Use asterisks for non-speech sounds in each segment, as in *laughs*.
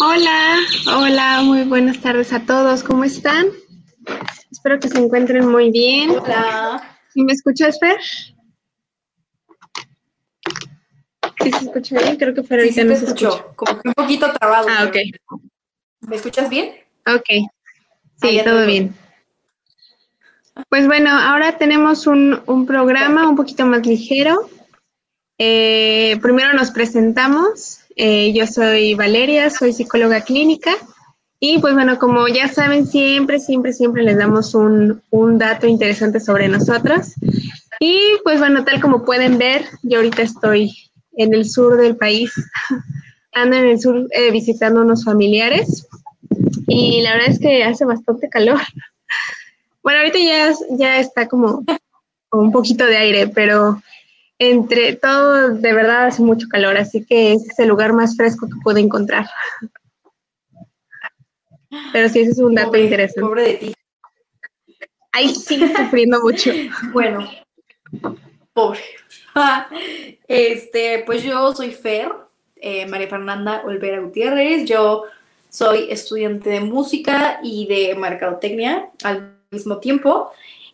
Hola, hola, muy buenas tardes a todos. ¿Cómo están? Espero que se encuentren muy bien. Hola. ¿Sí me escuchas, Fer? ¿Sí se escucha bien? Creo que Fer Sí, ahorita sí no se escucha. como que un poquito trabado. Ah, ok. ¿Me escuchas bien? Ok. Sí, todo bien. Pues bueno, ahora tenemos un, un programa un poquito más ligero. Eh, primero nos presentamos. Eh, yo soy Valeria, soy psicóloga clínica. Y pues bueno, como ya saben, siempre, siempre, siempre les damos un, un dato interesante sobre nosotros. Y pues bueno, tal como pueden ver, yo ahorita estoy en el sur del país. *laughs* Ando en el sur eh, visitando unos familiares y la verdad es que hace bastante calor. *laughs* Bueno, ahorita ya, ya está como, un poquito de aire, pero entre todo de verdad hace mucho calor, así que ese es el lugar más fresco que pude encontrar. Pero sí, ese es un dato Pobre- interesante. Pobre de ti. Ahí sigue sufriendo mucho. *laughs* Bueno, pobre. *laughs* Este, pues yo soy Fer, eh, María Fernanda Olvera Gutiérrez. Yo soy estudiante de música y de mercadotecnia al mismo tiempo.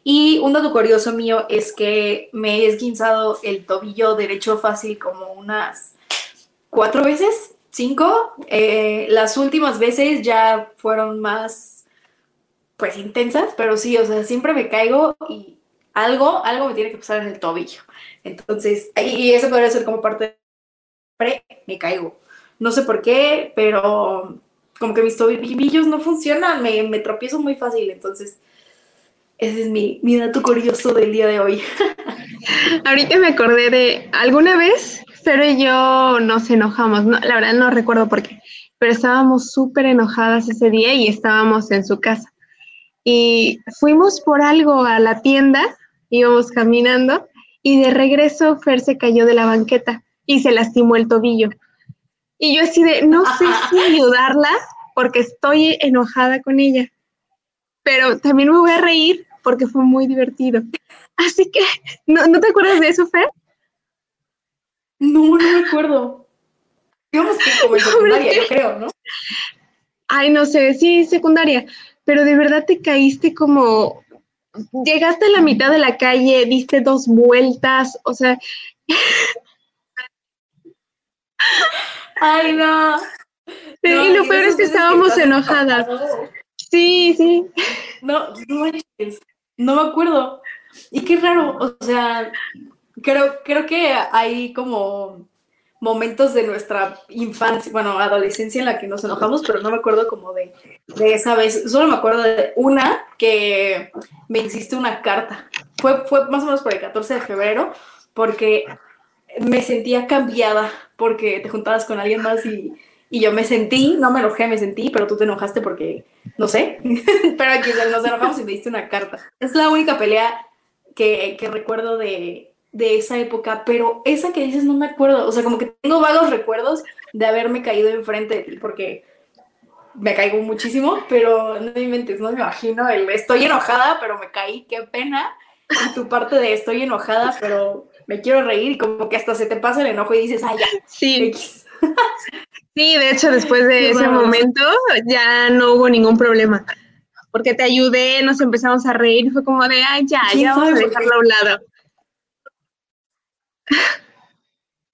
Y un dato curioso mío es que me he esguinzado el tobillo derecho fácil como unas cuatro veces, cinco. Eh, las últimas veces ya fueron más, pues intensas, pero sí, o sea, siempre me caigo y algo, algo me tiene que pasar en el tobillo. Entonces, y eso podría ser como parte de me caigo. No sé por qué, pero como que mis tobillos no funcionan, me tropiezo muy fácil, entonces ese es mi, mi dato curioso del día de hoy. *laughs* Ahorita me acordé de alguna vez, Fer y yo nos enojamos, no, la verdad no recuerdo por qué, pero estábamos súper enojadas ese día y estábamos en su casa. Y fuimos por algo a la tienda, íbamos caminando y de regreso Fer se cayó de la banqueta y se lastimó el tobillo. Y yo así de, no sé *laughs* si ayudarla porque estoy enojada con ella, pero también me voy a reír porque fue muy divertido. Así que, ¿no, ¿no te acuerdas de eso, Fer? No, no me acuerdo. Digamos que como en *laughs* secundaria, yo creo, ¿no? Ay, no sé, sí, secundaria, pero de verdad te caíste como, llegaste a la mitad de la calle, diste dos vueltas, o sea, Ay, no. y No, lo y peor es que estábamos enojadas. Sí, sí. No, no manches, no me acuerdo. Y qué raro, o sea, creo, creo que hay como momentos de nuestra infancia, bueno, adolescencia en la que nos enojamos, pero no me acuerdo como de, de esa vez. Solo me acuerdo de una que me hiciste una carta. Fue, fue más o menos por el 14 de febrero, porque me sentía cambiada, porque te juntabas con alguien más y, y yo me sentí, no me enojé, me sentí, pero tú te enojaste porque, no sé, *laughs* pero aquí nos enojamos y me diste una carta. Es la única pelea que, que recuerdo de, de esa época, pero esa que dices no me acuerdo, o sea, como que tengo vagos recuerdos de haberme caído enfrente de ti, porque me caigo muchísimo, pero no me inventes, no me imagino el estoy enojada, pero me caí, qué pena, y tu parte de estoy enojada, pero me quiero reír, y como que hasta se te pasa el enojo y dices, ay, ya, Sí, X. sí, de hecho, después de ese momento ya no hubo ningún problema. Porque te ayudé, nos empezamos a reír, fue como de, ay, ya, ¿Quién ya vamos a sabe qué? dejarlo a un lado.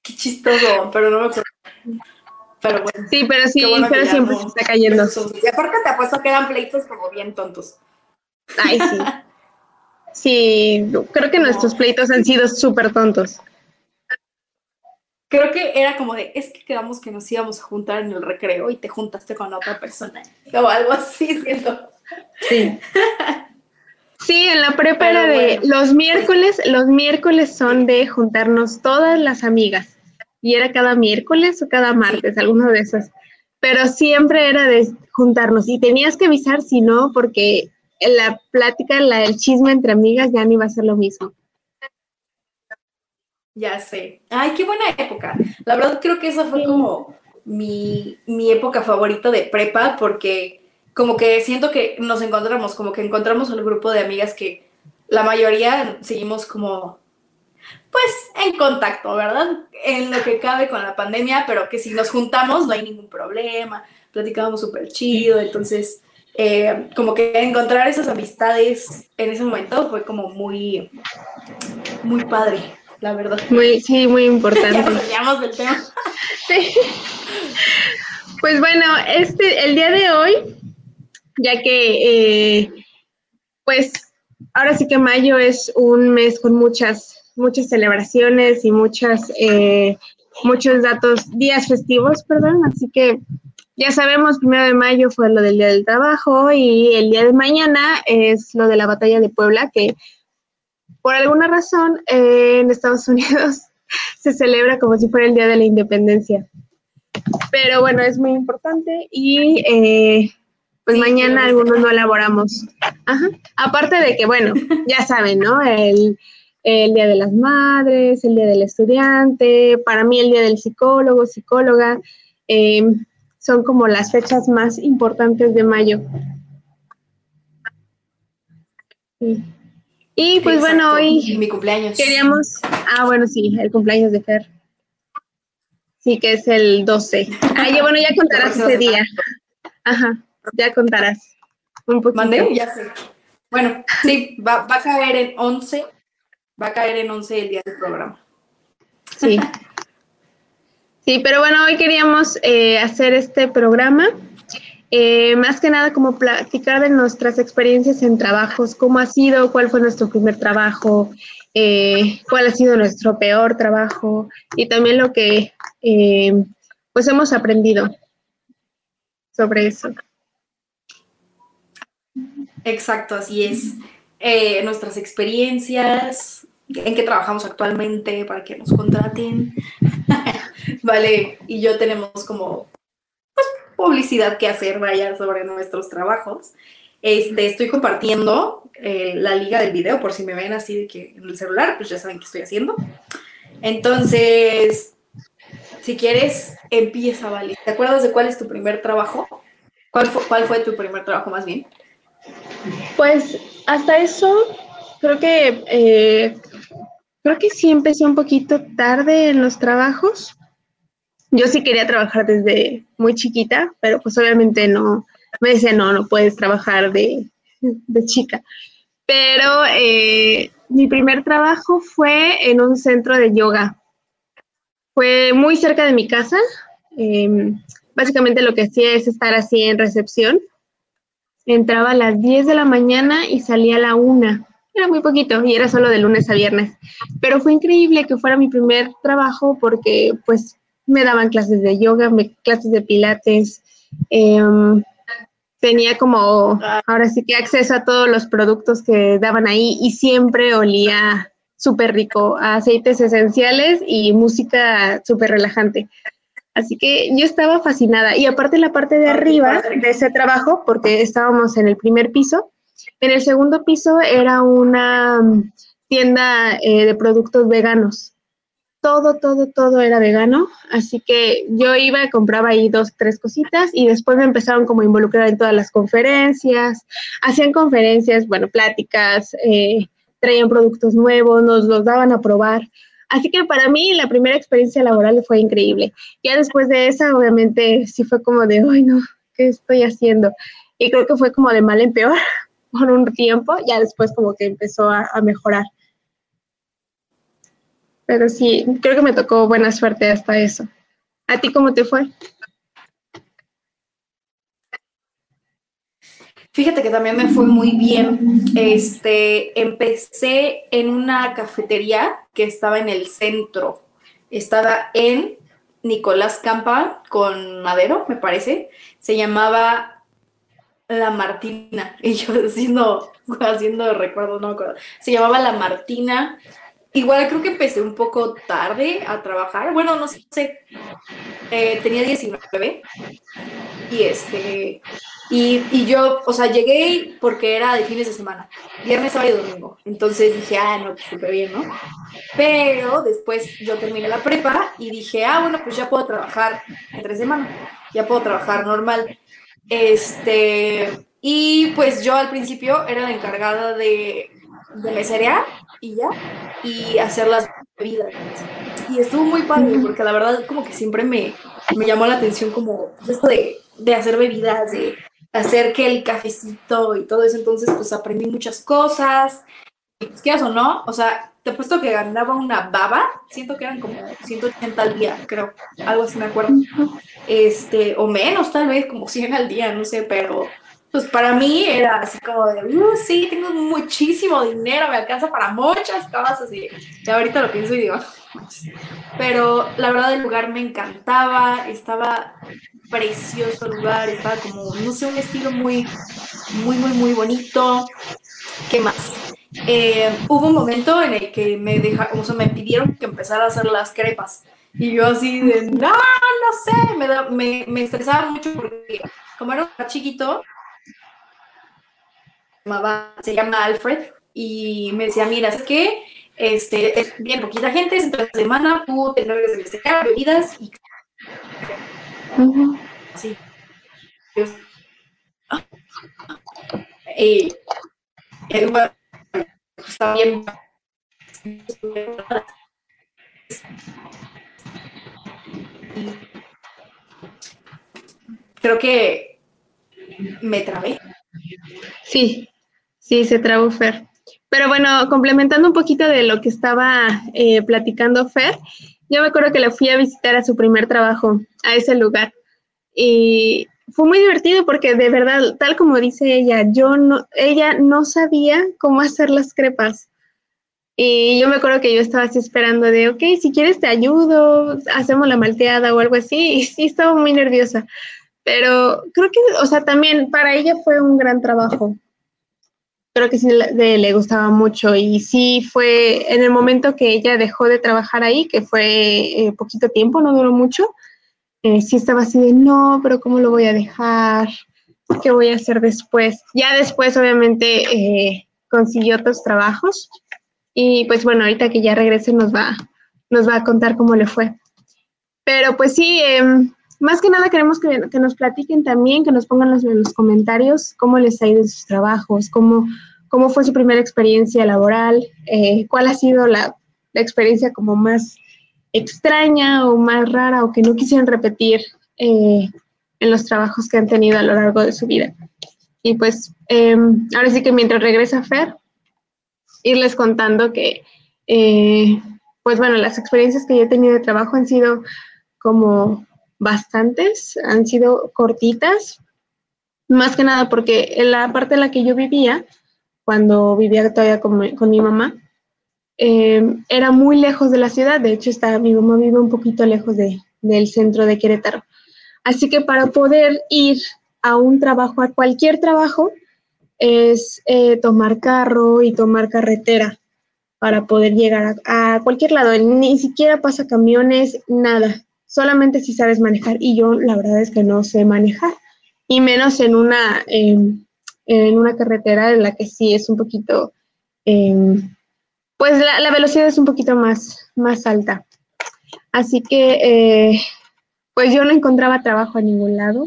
Qué chistoso, pero no me acuerdo. Pero bueno. Sí, pero sí, bueno pero siempre no- se está cayendo. *laughs* Y aparte te apuesto que eran pleitos como bien tontos. Ay, sí. *laughs* Sí, creo que No. nuestros pleitos han sido súper tontos. Creo que era como de, es que quedamos que nos íbamos a juntar en el recreo y te juntaste con otra persona. *laughs* O algo así, siento. Sí. *laughs* Sí, en la prepa era de bueno. los miércoles, los miércoles son de juntarnos todas las amigas. Y era cada miércoles o cada martes, alguno de esos. pero siempre era de juntarnos y tenías que avisar si no, porque la plática, la, el chisme entre amigas ya no iba a ser lo mismo. Ya sé. Ay, qué buena época. La verdad creo que esa fue como mi, mi época favorita de prepa porque como que siento que nos encontramos, como que encontramos un grupo de amigas que la mayoría seguimos como, pues, en contacto, ¿verdad? En lo que cabe con la pandemia, pero que si nos juntamos no hay ningún problema, platicábamos súper chido, entonces, eh, como que encontrar esas amistades en ese momento fue como muy, muy padre, la verdad. Muy, sí, muy importante. ya del tema. *laughs* sí. Pues bueno, este, el día de hoy ya que eh, pues ahora sí que mayo es un mes con muchas, muchas celebraciones y muchas, eh, muchos datos, días festivos, perdón, así que ya sabemos, primero de mayo fue lo del Día del Trabajo y el día de mañana es lo de la Batalla de Puebla, que por alguna razón eh, en Estados Unidos *laughs* se celebra como si fuera el Día de la Independencia. Pero bueno, es muy importante y pues mañana algunos no elaboramos. Ajá. Aparte de que, bueno, *laughs* ya saben, ¿no? El, Día de las Madres, el Día del Estudiante, para mí el Día del Psicólogo, psicóloga, em, son como las fechas más importantes de mayo. Y pues bueno, hoy... Mi cumpleaños. Queríamos... Ah, bueno, sí, el cumpleaños de Fer. Sí, que es el 12. Ah, bueno, ya contarás ese día. Ajá ya contarás un poquito. ¿Mandé? Ya sé. Bueno, sí, va, a caer en 11, va a caer en 11 el día del programa. Sí. Sí, pero bueno, hoy queríamos eh, hacer este programa, eh, más que nada como platicar de nuestras experiencias en trabajos, cómo ha sido, cuál fue nuestro primer trabajo, eh, cuál ha sido nuestro peor trabajo y también lo que pues hemos aprendido sobre eso. Exacto, así es. Eh, nuestras experiencias, en qué trabajamos actualmente para que nos contraten. *laughs* vale, y yo tenemos como publicidad que hacer, vaya, sobre nuestros trabajos. Este, estoy compartiendo eh, la liga del video por si me ven así de que en el celular, pues ya saben qué estoy haciendo. Entonces, si quieres, empieza, vale. ¿Te acuerdas de cuál es tu primer trabajo? ¿Cuál fue, cuál fue tu primer trabajo más bien? Pues hasta eso, creo que eh, creo que sí empecé un poquito tarde en los trabajos. Yo sí quería trabajar desde muy chiquita, pero pues obviamente no, me decía, no, no puedes trabajar de, chica. Pero eh, mi primer trabajo fue en un centro de yoga. Fue muy cerca de mi casa. Em, básicamente lo que hacía es estar así en recepción Entraba a las 10 de la mañana y salía a la 1. Era muy poquito y era solo de lunes a viernes. Pero fue increíble que fuera mi primer trabajo porque pues me daban clases de yoga, me, clases de pilates. Em, tenía como ahora sí que acceso a todos los productos que daban ahí y siempre olía súper rico a aceites esenciales y música súper relajante. Así que yo estaba fascinada. Y aparte la parte de arriba de ese trabajo, porque estábamos en el primer piso, en el segundo piso era una tienda eh, de productos veganos. Todo, todo, todo era vegano. Así que yo iba, compraba ahí dos, tres cositas y después me empezaron como a involucrar en todas las conferencias. Hacían conferencias, bueno, pláticas, eh, traían productos nuevos, nos los daban a probar. Así que para mí la primera experiencia laboral fue increíble. Ya después de esa, obviamente, sí fue como de, ay, no, ¿qué estoy haciendo? Y creo que fue como de mal en peor *laughs* por un tiempo, ya después como que empezó a, a mejorar. Pero sí, creo que me tocó buena suerte hasta eso. ¿A ti cómo te fue? Fíjate que también me fue muy bien. Este, empecé en una cafetería que estaba en el centro. Estaba en Nicolás Campa con Madero, me parece. Se llamaba La Martina. *laughs* Y yo haciendo, haciendo recuerdo, no me acuerdo. Se llamaba La Martina. Igual creo que empecé un poco tarde a trabajar. Bueno, no sé. Eh, tenía 19 y este, y, y, yo, o sea, llegué porque era de fines de semana, viernes, sábado y domingo. Entonces dije, ah, no, pues súper bien, ¿no? Pero después yo terminé la prepa y dije, ah, bueno, pues ya puedo trabajar entre semana, ya puedo trabajar normal. Este, y pues yo al principio era la encargada de, de meserear y ya, y hacer las bebidas. Y estuvo muy padre, porque la verdad como que siempre me, me llamó la atención como esto de, de hacer bebidas, de hacer que el cafecito y todo eso, entonces pues aprendí muchas cosas. Pues, ¿Qué o no? O sea, te he puesto que ganaba una baba, siento que eran como 180 al día, creo, algo así me acuerdo. Este, o menos, tal vez como 100 al día, no sé, pero pues para mí era así como de, uh, sí, tengo muchísimo dinero, me alcanza para muchas cosas así. Y ahorita lo pienso y digo, pero la verdad el lugar me encantaba, estaba precioso el lugar, estaba como, no sé, un estilo muy, muy, muy, muy bonito. ¿Qué más? Eh, hubo un momento en el que me dejaron, o sea, me pidieron que empezara a hacer las crepas. Y yo así de, no, no sé, me, me, me estresaba mucho porque como era chiquito, se llama Alfred, y me decía, mira, es que este, es bien poquita gente, es entre semana, tú te encargas de bebidas y... Así. Y, y bueno, está bien. Creo que me trabé. Sí, Sí, se trabó Fer. Pero bueno, complementando un poquito de lo que estaba eh, platicando Fer, yo me acuerdo que le fui a visitar a su primer trabajo, a ese lugar. Y fue muy divertido porque de verdad, tal como dice ella, yo no, ella no sabía cómo hacer las crepas. Y yo me acuerdo que yo estaba así esperando de, ok, si quieres te ayudo, hacemos la malteada o algo así. Y sí, estaba muy nerviosa. Pero creo que, o sea, también para ella fue un gran trabajo creo que sí le, le, gustaba mucho y sí fue en el momento que ella dejó de trabajar ahí, que fue eh, poquito tiempo, no duró mucho, eh, sí estaba así de, no, pero ¿cómo lo voy a dejar? ¿Qué voy a hacer después? Ya después, obviamente, eh, consiguió otros trabajos y pues bueno, ahorita que ya regrese nos va, nos va a contar cómo le fue. Pero pues sí, em, más que nada queremos que, nos platiquen también, que nos pongan en los comentarios cómo les ha ido en sus trabajos, cómo, cómo fue su primera experiencia laboral, eh, cuál ha sido la, experiencia como más extraña o más rara o que no quisieran repetir eh, en los trabajos que han tenido a lo largo de su vida. Y pues em, ahora sí que mientras regresa Fer, irles contando que, eh, pues bueno, las experiencias que yo he tenido de trabajo han sido como bastantes, han sido cortitas, más que nada porque en la parte en la que yo vivía, cuando vivía todavía con, mi, mamá, em, era muy lejos de la ciudad, de hecho está, mi mamá vive un poquito lejos de, del centro de Querétaro. Así que para poder ir a un trabajo, a cualquier trabajo, es eh, tomar carro y tomar carretera para poder llegar a, cualquier lado. Ni siquiera pasa camiones, nada solamente si sabes manejar y yo la verdad es que no sé manejar y menos en una em, en una carretera en la que sí es un poquito em, pues la, velocidad es un poquito más más alta. Así que eh, pues yo no encontraba trabajo a ningún lado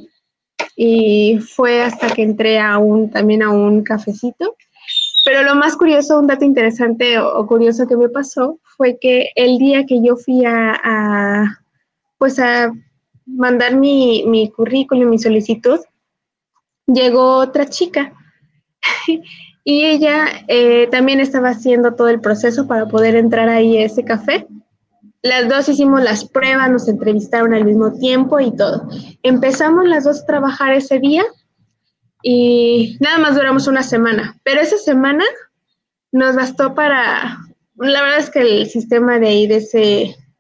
y fue hasta que entré a un también a un cafecito. Pero lo más curioso, un dato interesante o, curioso que me pasó fue que el día que yo fui a pues a mandar mi, mi currículum, mi solicitud, llegó otra chica *laughs* y ella eh, también estaba haciendo todo el proceso para poder entrar ahí a ese café. Las dos hicimos las pruebas, nos entrevistaron al mismo tiempo y todo. Empezamos las dos a trabajar ese día y nada más duramos una semana, pero esa semana nos bastó para, la verdad es que el sistema de ahí de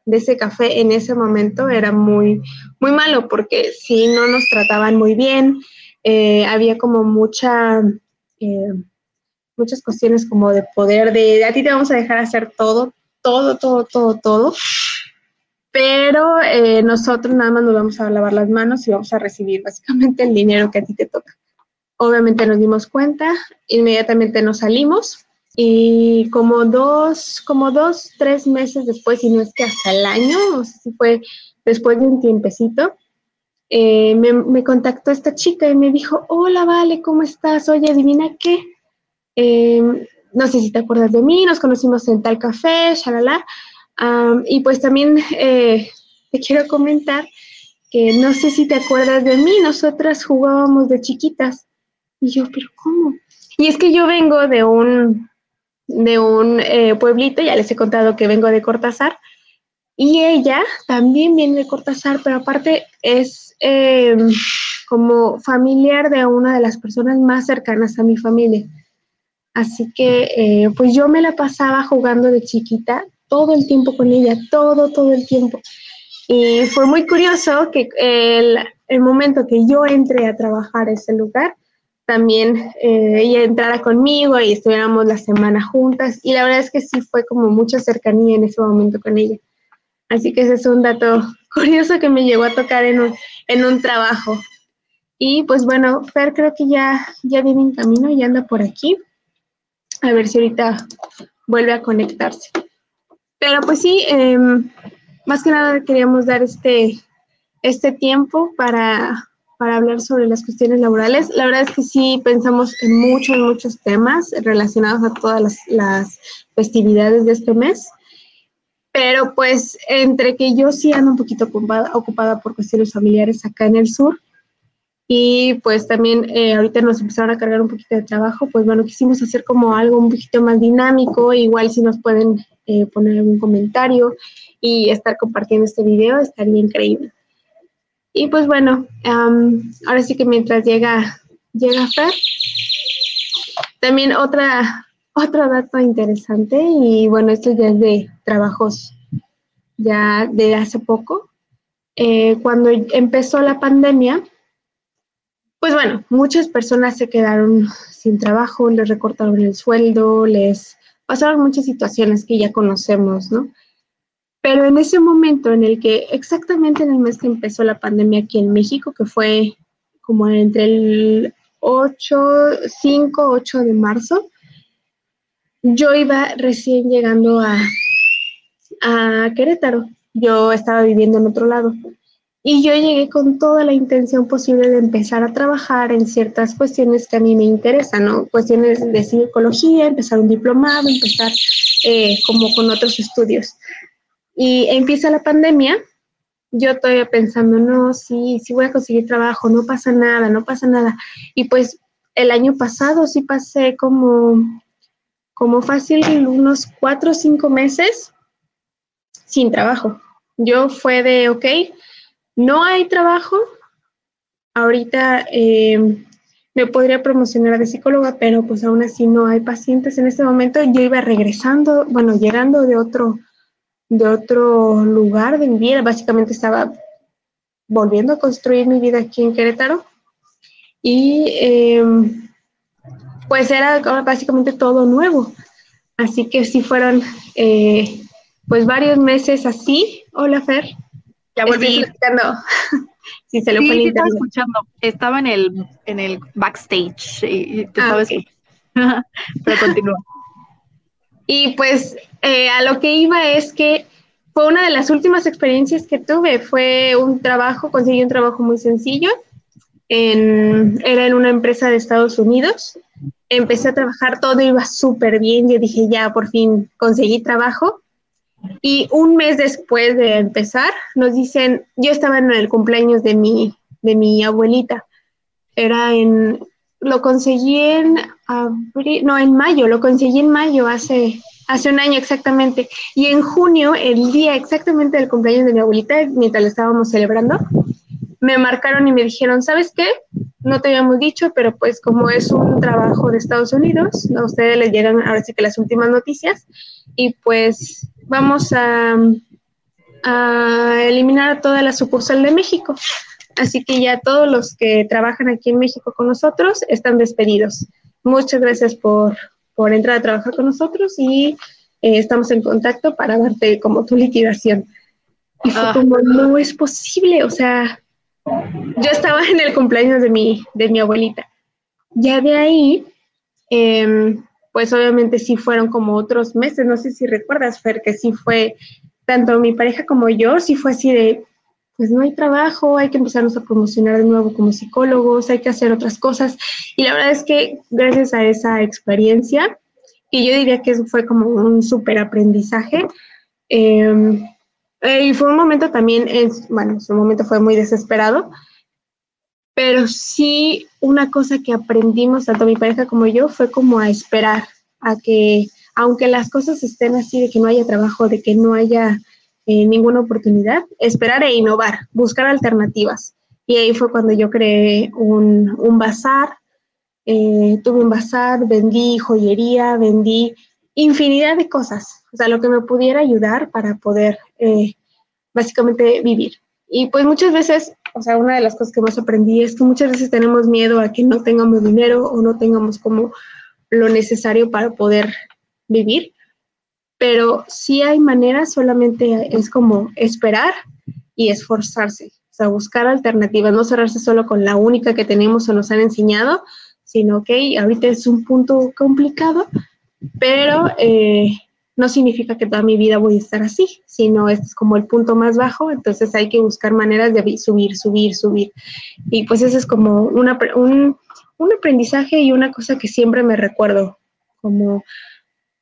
de ese café en ese momento era muy, muy malo porque si no nos trataban muy bien, eh, había como mucha, eh, muchas cuestiones como de poder, de a ti te vamos a dejar hacer todo, todo, todo, todo, todo. pero eh, nosotros nada más nos vamos a lavar las manos y vamos a recibir básicamente el dinero que a ti te toca. Obviamente nos dimos cuenta, inmediatamente nos salimos y como dos, como dos, tres meses después, y no es que hasta el año, o sea, si fue después de un tiempecito, eh, me, me, contactó esta chica y me dijo, hola, Vale, ¿cómo estás? Oye, adivina qué. Eh, no sé si te acuerdas de mí, nos conocimos en tal café, shalala y pues también eh, te quiero comentar que no sé si te acuerdas de mí, nosotras jugábamos de chiquitas. Y yo, pero ¿cómo? Y es que yo vengo de un, de un eh, pueblito, ya les he contado que vengo de Cortázar, y ella también viene de Cortázar, pero aparte es em, como familiar de una de las personas más cercanas a mi familia. Así que eh, pues yo me la pasaba jugando de chiquita todo el tiempo con ella, todo, todo el tiempo. Y fue muy curioso que el, el momento que yo entré a trabajar a ese lugar, también eh, ella entrara conmigo y estuviéramos la semana juntas. Y la verdad es que sí fue como mucha cercanía en ese momento con ella. Así que ese es un dato *laughs* curioso que me llegó a tocar en un, en un trabajo. Y pues bueno, Fer creo que ya, ya viene en camino y anda por aquí. A ver si ahorita vuelve a conectarse. Pero pues sí, em, más que nada queríamos dar este, este tiempo para, para hablar sobre las cuestiones laborales. La verdad es que sí pensamos en muchos, muchos temas relacionados a todas las, las festividades de este mes. Pero pues entre que yo sí ando un poquito ocupada, ocupada por cuestiones familiares acá en el sur, y pues también eh, ahorita nos empezaron a cargar un poquito de trabajo, pues bueno, quisimos hacer como algo un poquito más dinámico, igual si nos pueden eh, poner algún comentario y estar compartiendo este video, estaría increíble. Y pues bueno, ahora sí que mientras llega, llega Fer, también otra, otro dato interesante, y bueno, esto ya es de trabajos ya de hace poco. Eh, cuando empezó la pandemia, pues bueno, muchas personas se quedaron sin trabajo, les recortaron el sueldo, les pasaron muchas situaciones que ya conocemos, ¿no? Pero en ese momento en el que, exactamente en el mes que empezó la pandemia aquí en México, que fue como entre el 8, 5, 8 de marzo, yo iba recién llegando a, a Querétaro. Yo estaba viviendo en otro lado. Y yo llegué con toda la intención posible de empezar a trabajar en ciertas cuestiones que a mí me interesan, ¿no? Cuestiones de psicología, empezar un diplomado, empezar eh, como con otros estudios. Y empieza la pandemia, yo todavía pensando, no, sí, sí voy a conseguir trabajo, no pasa nada, no pasa nada. Y pues el año pasado sí pasé como, como fácil unos cuatro o cinco meses sin trabajo. Yo fue de, ok, no hay trabajo. Ahorita eh, me podría promocionar de psicóloga, pero pues aún así no hay pacientes en este momento. Yo iba regresando, bueno, llegando de otro, de otro lugar de mi vida. Básicamente estaba volviendo a construir mi vida aquí en Querétaro. Y em, pues era básicamente todo nuevo. Así que sí fueron eh, pues varios meses así. Hola Fer. Ya volví platicando. *laughs* si se lo sí, sí estaba escuchando. Estaba en el, en el backstage. Y, ah, okay. *laughs* Pero continúa. Y pues eh, a lo que iba es que fue una de las últimas experiencias que tuve. Fue un trabajo, conseguí un trabajo muy sencillo. En, era en una empresa de Estados Unidos. Empecé a trabajar, todo iba súper bien. Yo dije, ya, por fin conseguí trabajo. Y un mes después de empezar, nos dicen, yo estaba en el cumpleaños de mi, de mi abuelita. Era en, lo conseguí en abril, no, en mayo, lo conseguí en mayo, hace, hace un año exactamente. Y en junio, el día exactamente del cumpleaños de mi abuelita, mientras lo estábamos celebrando, me marcaron y me dijeron, ¿sabes qué? No te habíamos dicho, pero pues como es un trabajo de Estados Unidos, a ustedes les llegan ahora sí que las últimas noticias y pues vamos a, a eliminar toda la sucursal de México. Así que ya todos los que trabajan aquí en México con nosotros están despedidos. Muchas gracias por, por entrar a trabajar con nosotros y eh, estamos en contacto para darte como tu liquidación. Y fue ah. como, no es posible, o sea, yo estaba en el cumpleaños de mi, de mi abuelita. Ya de ahí, em, pues obviamente sí fueron como otros meses, no sé si recuerdas, Fer, que sí fue, tanto mi pareja como yo, sí fue así de, pues no hay trabajo, hay que empezarnos a promocionar de nuevo como psicólogos, hay que hacer otras cosas. Y la verdad es que gracias a esa experiencia, y yo diría que fue como un súper aprendizaje, em, y fue un momento también, es, bueno, su momento fue muy desesperado, pero sí una cosa que aprendimos, tanto mi pareja como yo, fue como a esperar, a que aunque las cosas estén así, de que no haya trabajo, de que no haya eh, ninguna oportunidad, esperar e innovar, buscar alternativas. Y ahí fue cuando yo creé un, un bazar, eh, tuve un bazar, vendí joyería, vendí infinidad de cosas, o sea, lo que me pudiera ayudar para poder eh, básicamente vivir. Y pues muchas veces, o sea, una de las cosas que más aprendí es que muchas veces tenemos miedo a que no tengamos dinero o no tengamos como lo necesario para poder vivir, pero si hay maneras, solamente es como esperar y esforzarse, o sea, buscar alternativas, no cerrarse solo con la única que tenemos o nos han enseñado, sino que ahorita es un punto complicado, pero eh, no significa que toda mi vida voy a estar así, sino este es como el punto más bajo, entonces hay que buscar maneras de subir, subir, subir. Y pues eso es como una, un, un aprendizaje y una cosa que siempre me recuerdo, como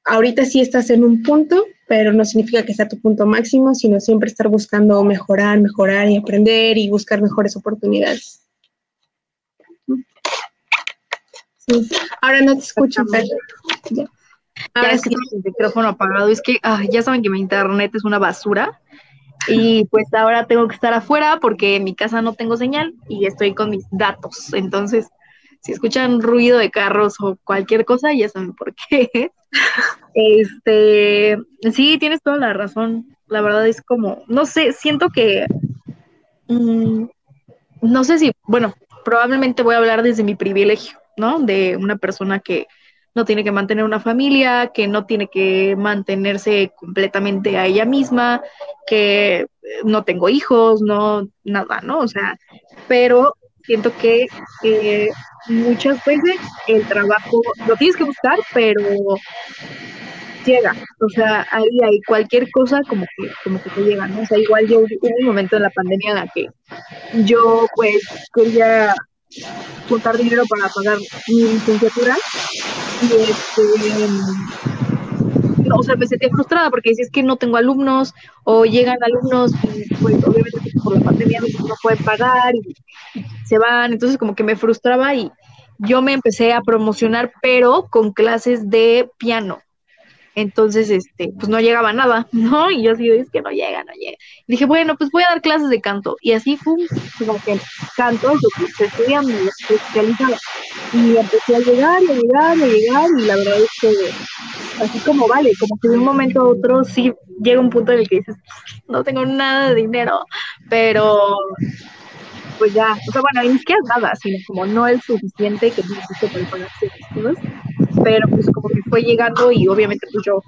ahorita sí estás en un punto, pero no significa que sea tu punto máximo, sino siempre estar buscando mejorar, mejorar y aprender y buscar mejores oportunidades. Ahora no te escucho, pero... Ahora sí, el micrófono apagado. Es que ya saben que mi internet es una basura. Y pues ahora tengo que estar afuera porque en mi casa no tengo señal y estoy con mis datos. Entonces, si escuchan ruido de carros o cualquier cosa, ya saben por qué. Este, sí, tienes toda la razón. La verdad es como, no sé, siento que, mm, no sé si, bueno, probablemente voy a hablar desde mi privilegio, ¿no? De una persona que no tiene que mantener una familia, que no tiene que mantenerse completamente a ella misma, que no tengo hijos, no, nada, ¿no? O sea, pero siento que eh, muchas veces el trabajo lo tienes que buscar, pero llega, o sea, ahí hay cualquier cosa como que, como que te llega, ¿no? O sea, igual yo hubo un momento en la pandemia en la que yo pues quería juntar dinero para pagar mi licenciatura y este o sea, me sentía frustrada porque decía es que no tengo alumnos o llegan alumnos y pues obviamente por la pandemia no pueden pagar y se van, entonces como que me frustraba y yo me empecé a promocionar pero con clases de piano entonces, este, pues no llegaba nada, *laughs* ¿no? Y yo así, es que no llega, no llega. dije, bueno, pues voy a dar clases de canto. Y así fue, como que canto, se estudiando, se especializaba. Y empecé a llegar, y a llegar, y a llegar, y la verdad es que así como vale, como que de un momento a otro sí llega un punto en el que dices, no tengo nada de dinero, pero pues ya, o sea, bueno, ni siquiera nada, sino como no es suficiente que necesito para pagar ciertas pero pues como que fue llegando y obviamente pues yo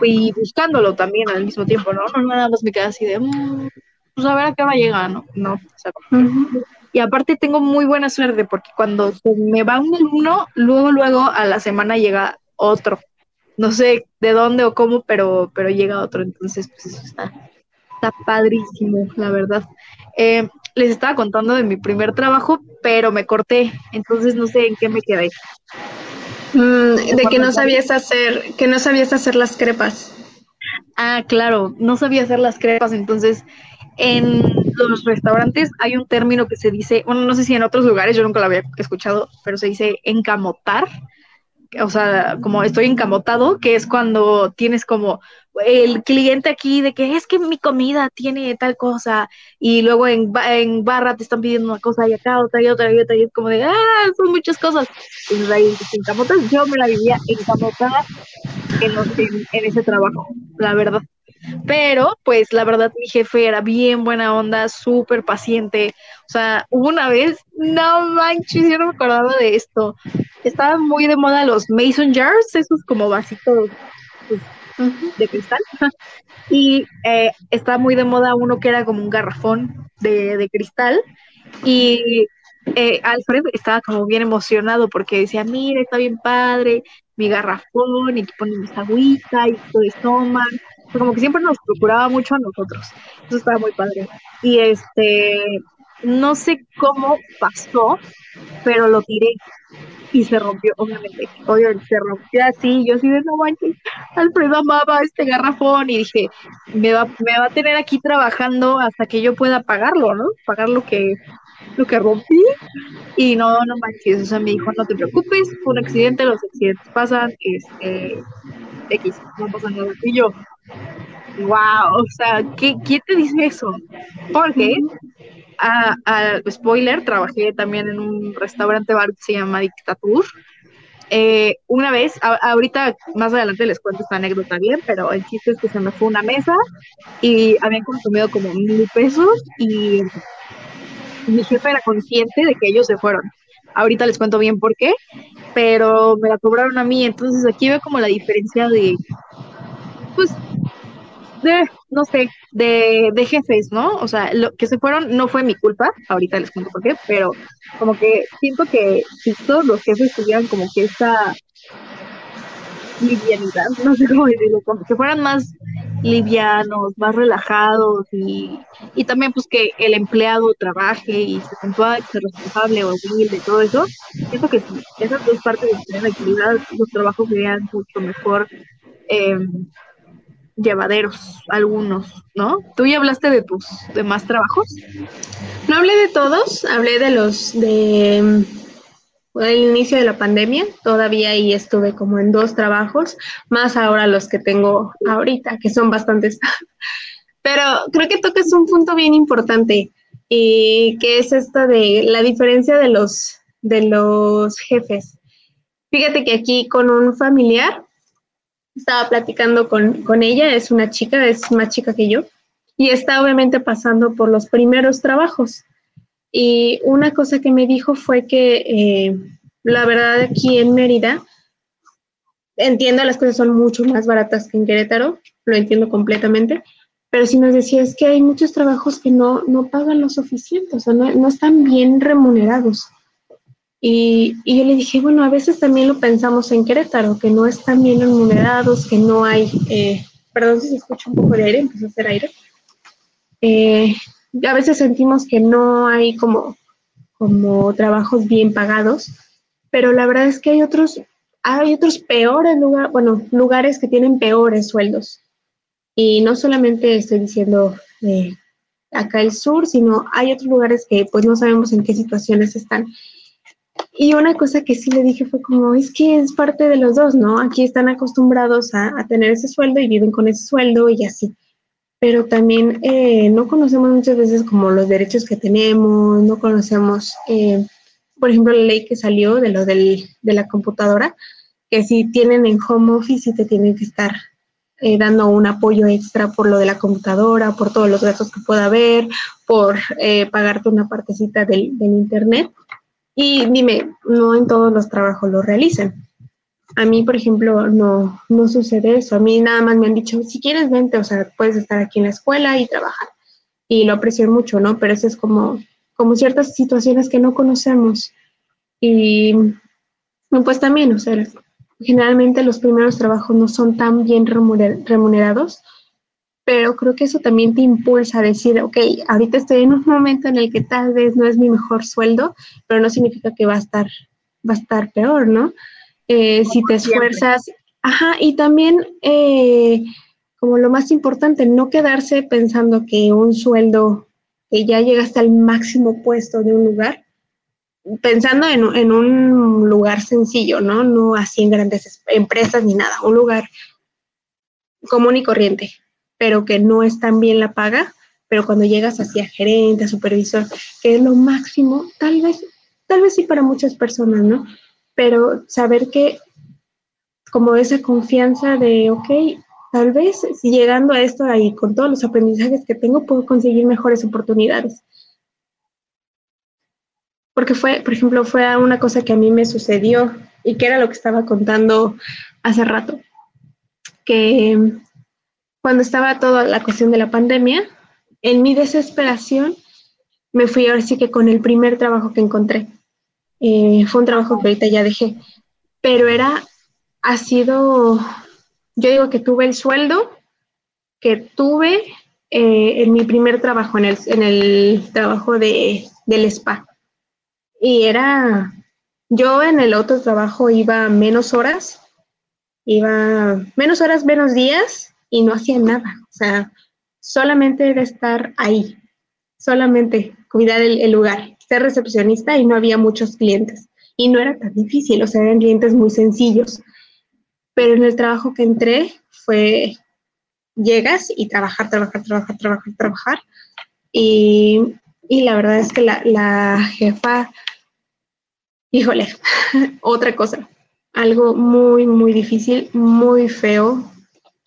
fui buscándolo también al mismo tiempo, ¿no? No nada más me quedé así de, mm, pues a ver a qué hora llega, ¿no? No, o sea, Y aparte tengo muy buena suerte porque cuando me va un alumno, luego, luego a la semana llega otro. No sé de dónde o cómo, pero, pero llega otro. Entonces, pues eso está, está padrísimo, la verdad. Eh, les estaba contando de mi primer trabajo, pero me corté, entonces no sé en qué me quedé. Mm, de que no sabías hacer, que no sabías hacer las crepas. Ah, claro, no sabía hacer las crepas, entonces en los restaurantes hay un término que se dice, bueno, no sé si en otros lugares, yo nunca lo había escuchado, pero se dice encamotar, o sea, como estoy encamotado, que es cuando tienes como el cliente aquí de que es que mi comida tiene tal cosa y luego en, en barra te están pidiendo una cosa y acá otra y otra y otra y es como de, ah, son muchas cosas. Entonces ahí encamotas, yo me la vivía encamotada en, en, en ese trabajo, la verdad. Pero, pues, la verdad, mi jefe era bien buena onda, súper paciente. O sea, una vez, no manches, yo no me acordaba de esto. Estaban muy de moda los mason jars, esos como vasitos pues, de cristal. y eh, estaba muy de moda uno que era como un garrafón de, de cristal. Y eh, Alfred estaba como bien emocionado porque decía, mira, está bien padre, mi garrafón, y que ponemos agüita, y todo toman. Como que siempre nos procuraba mucho a nosotros. Eso estaba muy padre. Y este, no sé cómo pasó, pero lo tiré y se rompió, obviamente. Oye, se rompió así, yo así de no manches, Alfredo amaba este garrafón y dije, me va, me va a tener aquí trabajando hasta que yo pueda pagarlo, ¿no? Pagar lo que, lo que rompí. Y no, no manches, o sea, me dijo, no te preocupes, fue un accidente, los accidentes pasan, este, X, no pasa nada. Y yo, wow, o sea, ¿qué, ¿quién te dice eso? Porque, a, spoiler, trabajé también en un restaurante bar que se llama Dictatur. Eh, una vez, ahorita más adelante les cuento esta anécdota bien, pero el chiste es que se me fue una mesa y habían consumido como mil pesos y mi jefe era consciente de que ellos se fueron. Ahorita les cuento bien por qué, pero me la cobraron a mí. Entonces aquí veo como la diferencia de, pues, de, no sé, de, de jefes, ¿no? O sea, lo que se fueron no fue mi culpa, ahorita les cuento por qué, pero como que siento que si todos los jefes tuvieran como que esta livianidad, *laughs* no sé cómo decirlo, como que fueran más livianos, más relajados y, y también pues que el empleado trabaje y se sienta responsable o humilde, todo eso, siento que sí, esas dos partes tener actividad, los trabajos serían mucho mejor eh, llevaderos, algunos, ¿no? Tú ya hablaste de tus demás trabajos. No hablé de todos, hablé de los de el inicio de la pandemia, todavía ahí estuve como en dos trabajos, más ahora los que tengo ahorita, que son bastantes. *laughs* Pero creo que tocas un punto bien importante, y que es esta de la diferencia de los, de los jefes. Fíjate que aquí con un familiar, estaba platicando con, con ella, es una chica, es más chica que yo, y está obviamente pasando por los primeros trabajos. Y una cosa que me dijo fue que eh, la verdad aquí en Mérida, entiendo las cosas son mucho más baratas que en Querétaro, lo entiendo completamente, pero si nos decía es que hay muchos trabajos que no, no pagan lo suficiente, o sea, no, no están bien remunerados. Y, y, yo le dije, bueno, a veces también lo pensamos en Querétaro, que no están bien remunerados, que no hay, eh, perdón si se escucha un poco de aire, empezó a hacer aire. Eh, a veces sentimos que no hay como, como trabajos bien pagados, pero la verdad es que hay otros, hay otros peores lugares, bueno, lugares que tienen peores sueldos. Y no solamente estoy diciendo de acá el sur, sino hay otros lugares que pues no sabemos en qué situaciones están. Y una cosa que sí le dije fue como, es que es parte de los dos, ¿no? Aquí están acostumbrados a, a tener ese sueldo y viven con ese sueldo y así pero también eh, no conocemos muchas veces como los derechos que tenemos, no conocemos, eh, por ejemplo, la ley que salió de lo del, de la computadora, que si tienen en home office y te tienen que estar eh, dando un apoyo extra por lo de la computadora, por todos los gastos que pueda haber, por pagarte una partecita del, del internet. Y dime, no en todos los trabajos lo realicen. A mí, por ejemplo, no, no sucede eso. A mí nada más me han dicho, si quieres, vente, o sea, puedes estar aquí en la escuela y trabajar. Y lo aprecio mucho, ¿no? Pero eso es como, como ciertas situaciones que no conocemos. Y pues también, o sea, generalmente los primeros trabajos no son tan bien remunerados, pero creo que eso también te impulsa a decir, ok, ahorita estoy en un momento en el que tal vez no es mi mejor sueldo, pero no significa que va a estar, va a estar peor, ¿no? Eh, si te esfuerzas. Ajá, y también, eh, como lo más importante, no quedarse pensando que un sueldo que ya llega hasta el máximo puesto de un lugar, pensando en, en, un lugar sencillo, ¿no? No así en grandes empresas ni nada, un lugar común y corriente, pero que no es tan bien la paga, pero cuando llegas hacia gerente, supervisor, que es lo máximo, tal vez, tal vez sí para muchas personas, ¿no? pero saber que como esa confianza de, ok, tal vez si llegando a esto ahí con todos los aprendizajes que tengo puedo conseguir mejores oportunidades. Porque fue, por ejemplo, fue una cosa que a mí me sucedió y que era lo que estaba contando hace rato, que cuando estaba toda la cuestión de la pandemia, en mi desesperación me fui ahora sí que con el primer trabajo que encontré. Eh, fue un trabajo que ahorita ya dejé, pero era, ha sido, yo digo que tuve el sueldo que tuve eh, en mi primer trabajo, en el, en el trabajo de, del spa. Y era, yo en el otro trabajo iba menos horas, iba menos horas, menos días y no hacía nada. O sea, solamente era estar ahí, solamente cuidar el, lugar, ser recepcionista y no había muchos clientes. Y no era tan difícil, o sea, eran clientes muy sencillos. Pero en el trabajo que entré fue llegas y trabajar, trabajar, trabajar, trabajar, trabajar. Y, y la verdad es que la, la jefa, híjole, *laughs* otra cosa, algo muy, muy difícil, muy feo,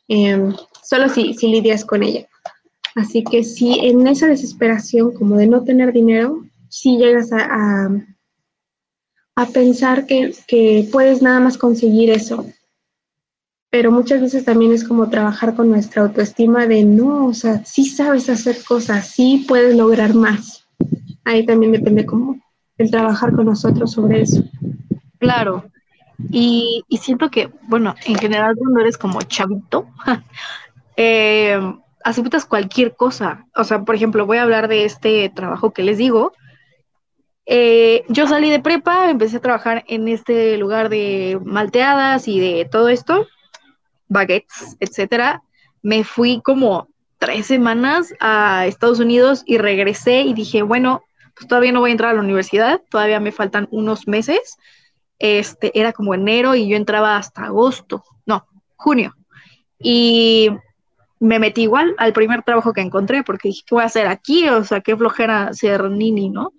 em, solo si, si lidias con ella. Así que si en esa desesperación como de no tener dinero, si llegas a, a, pensar que, que, puedes nada más conseguir eso, pero muchas veces también es como trabajar con nuestra autoestima de no, o sea, sí sabes hacer cosas, sí puedes lograr más. Ahí también depende como el trabajar con nosotros sobre eso. Claro. Y, y siento que, bueno, en general cuando eres como chavito, *laughs* eh, aceptas cualquier cosa. O sea, por ejemplo, voy a hablar de este trabajo que les digo. Eh, yo salí de prepa, empecé a trabajar en este lugar de malteadas y de todo esto baguettes, etcétera, me fui como tres semanas a Estados Unidos y regresé y dije, bueno, pues todavía no voy a entrar a la universidad, todavía me faltan unos meses. Este, era como enero y yo entraba hasta agosto, no, junio. Y me metí igual al primer trabajo que encontré porque dije, ¿qué voy a hacer aquí? O sea, qué flojera ser nini, ¿no?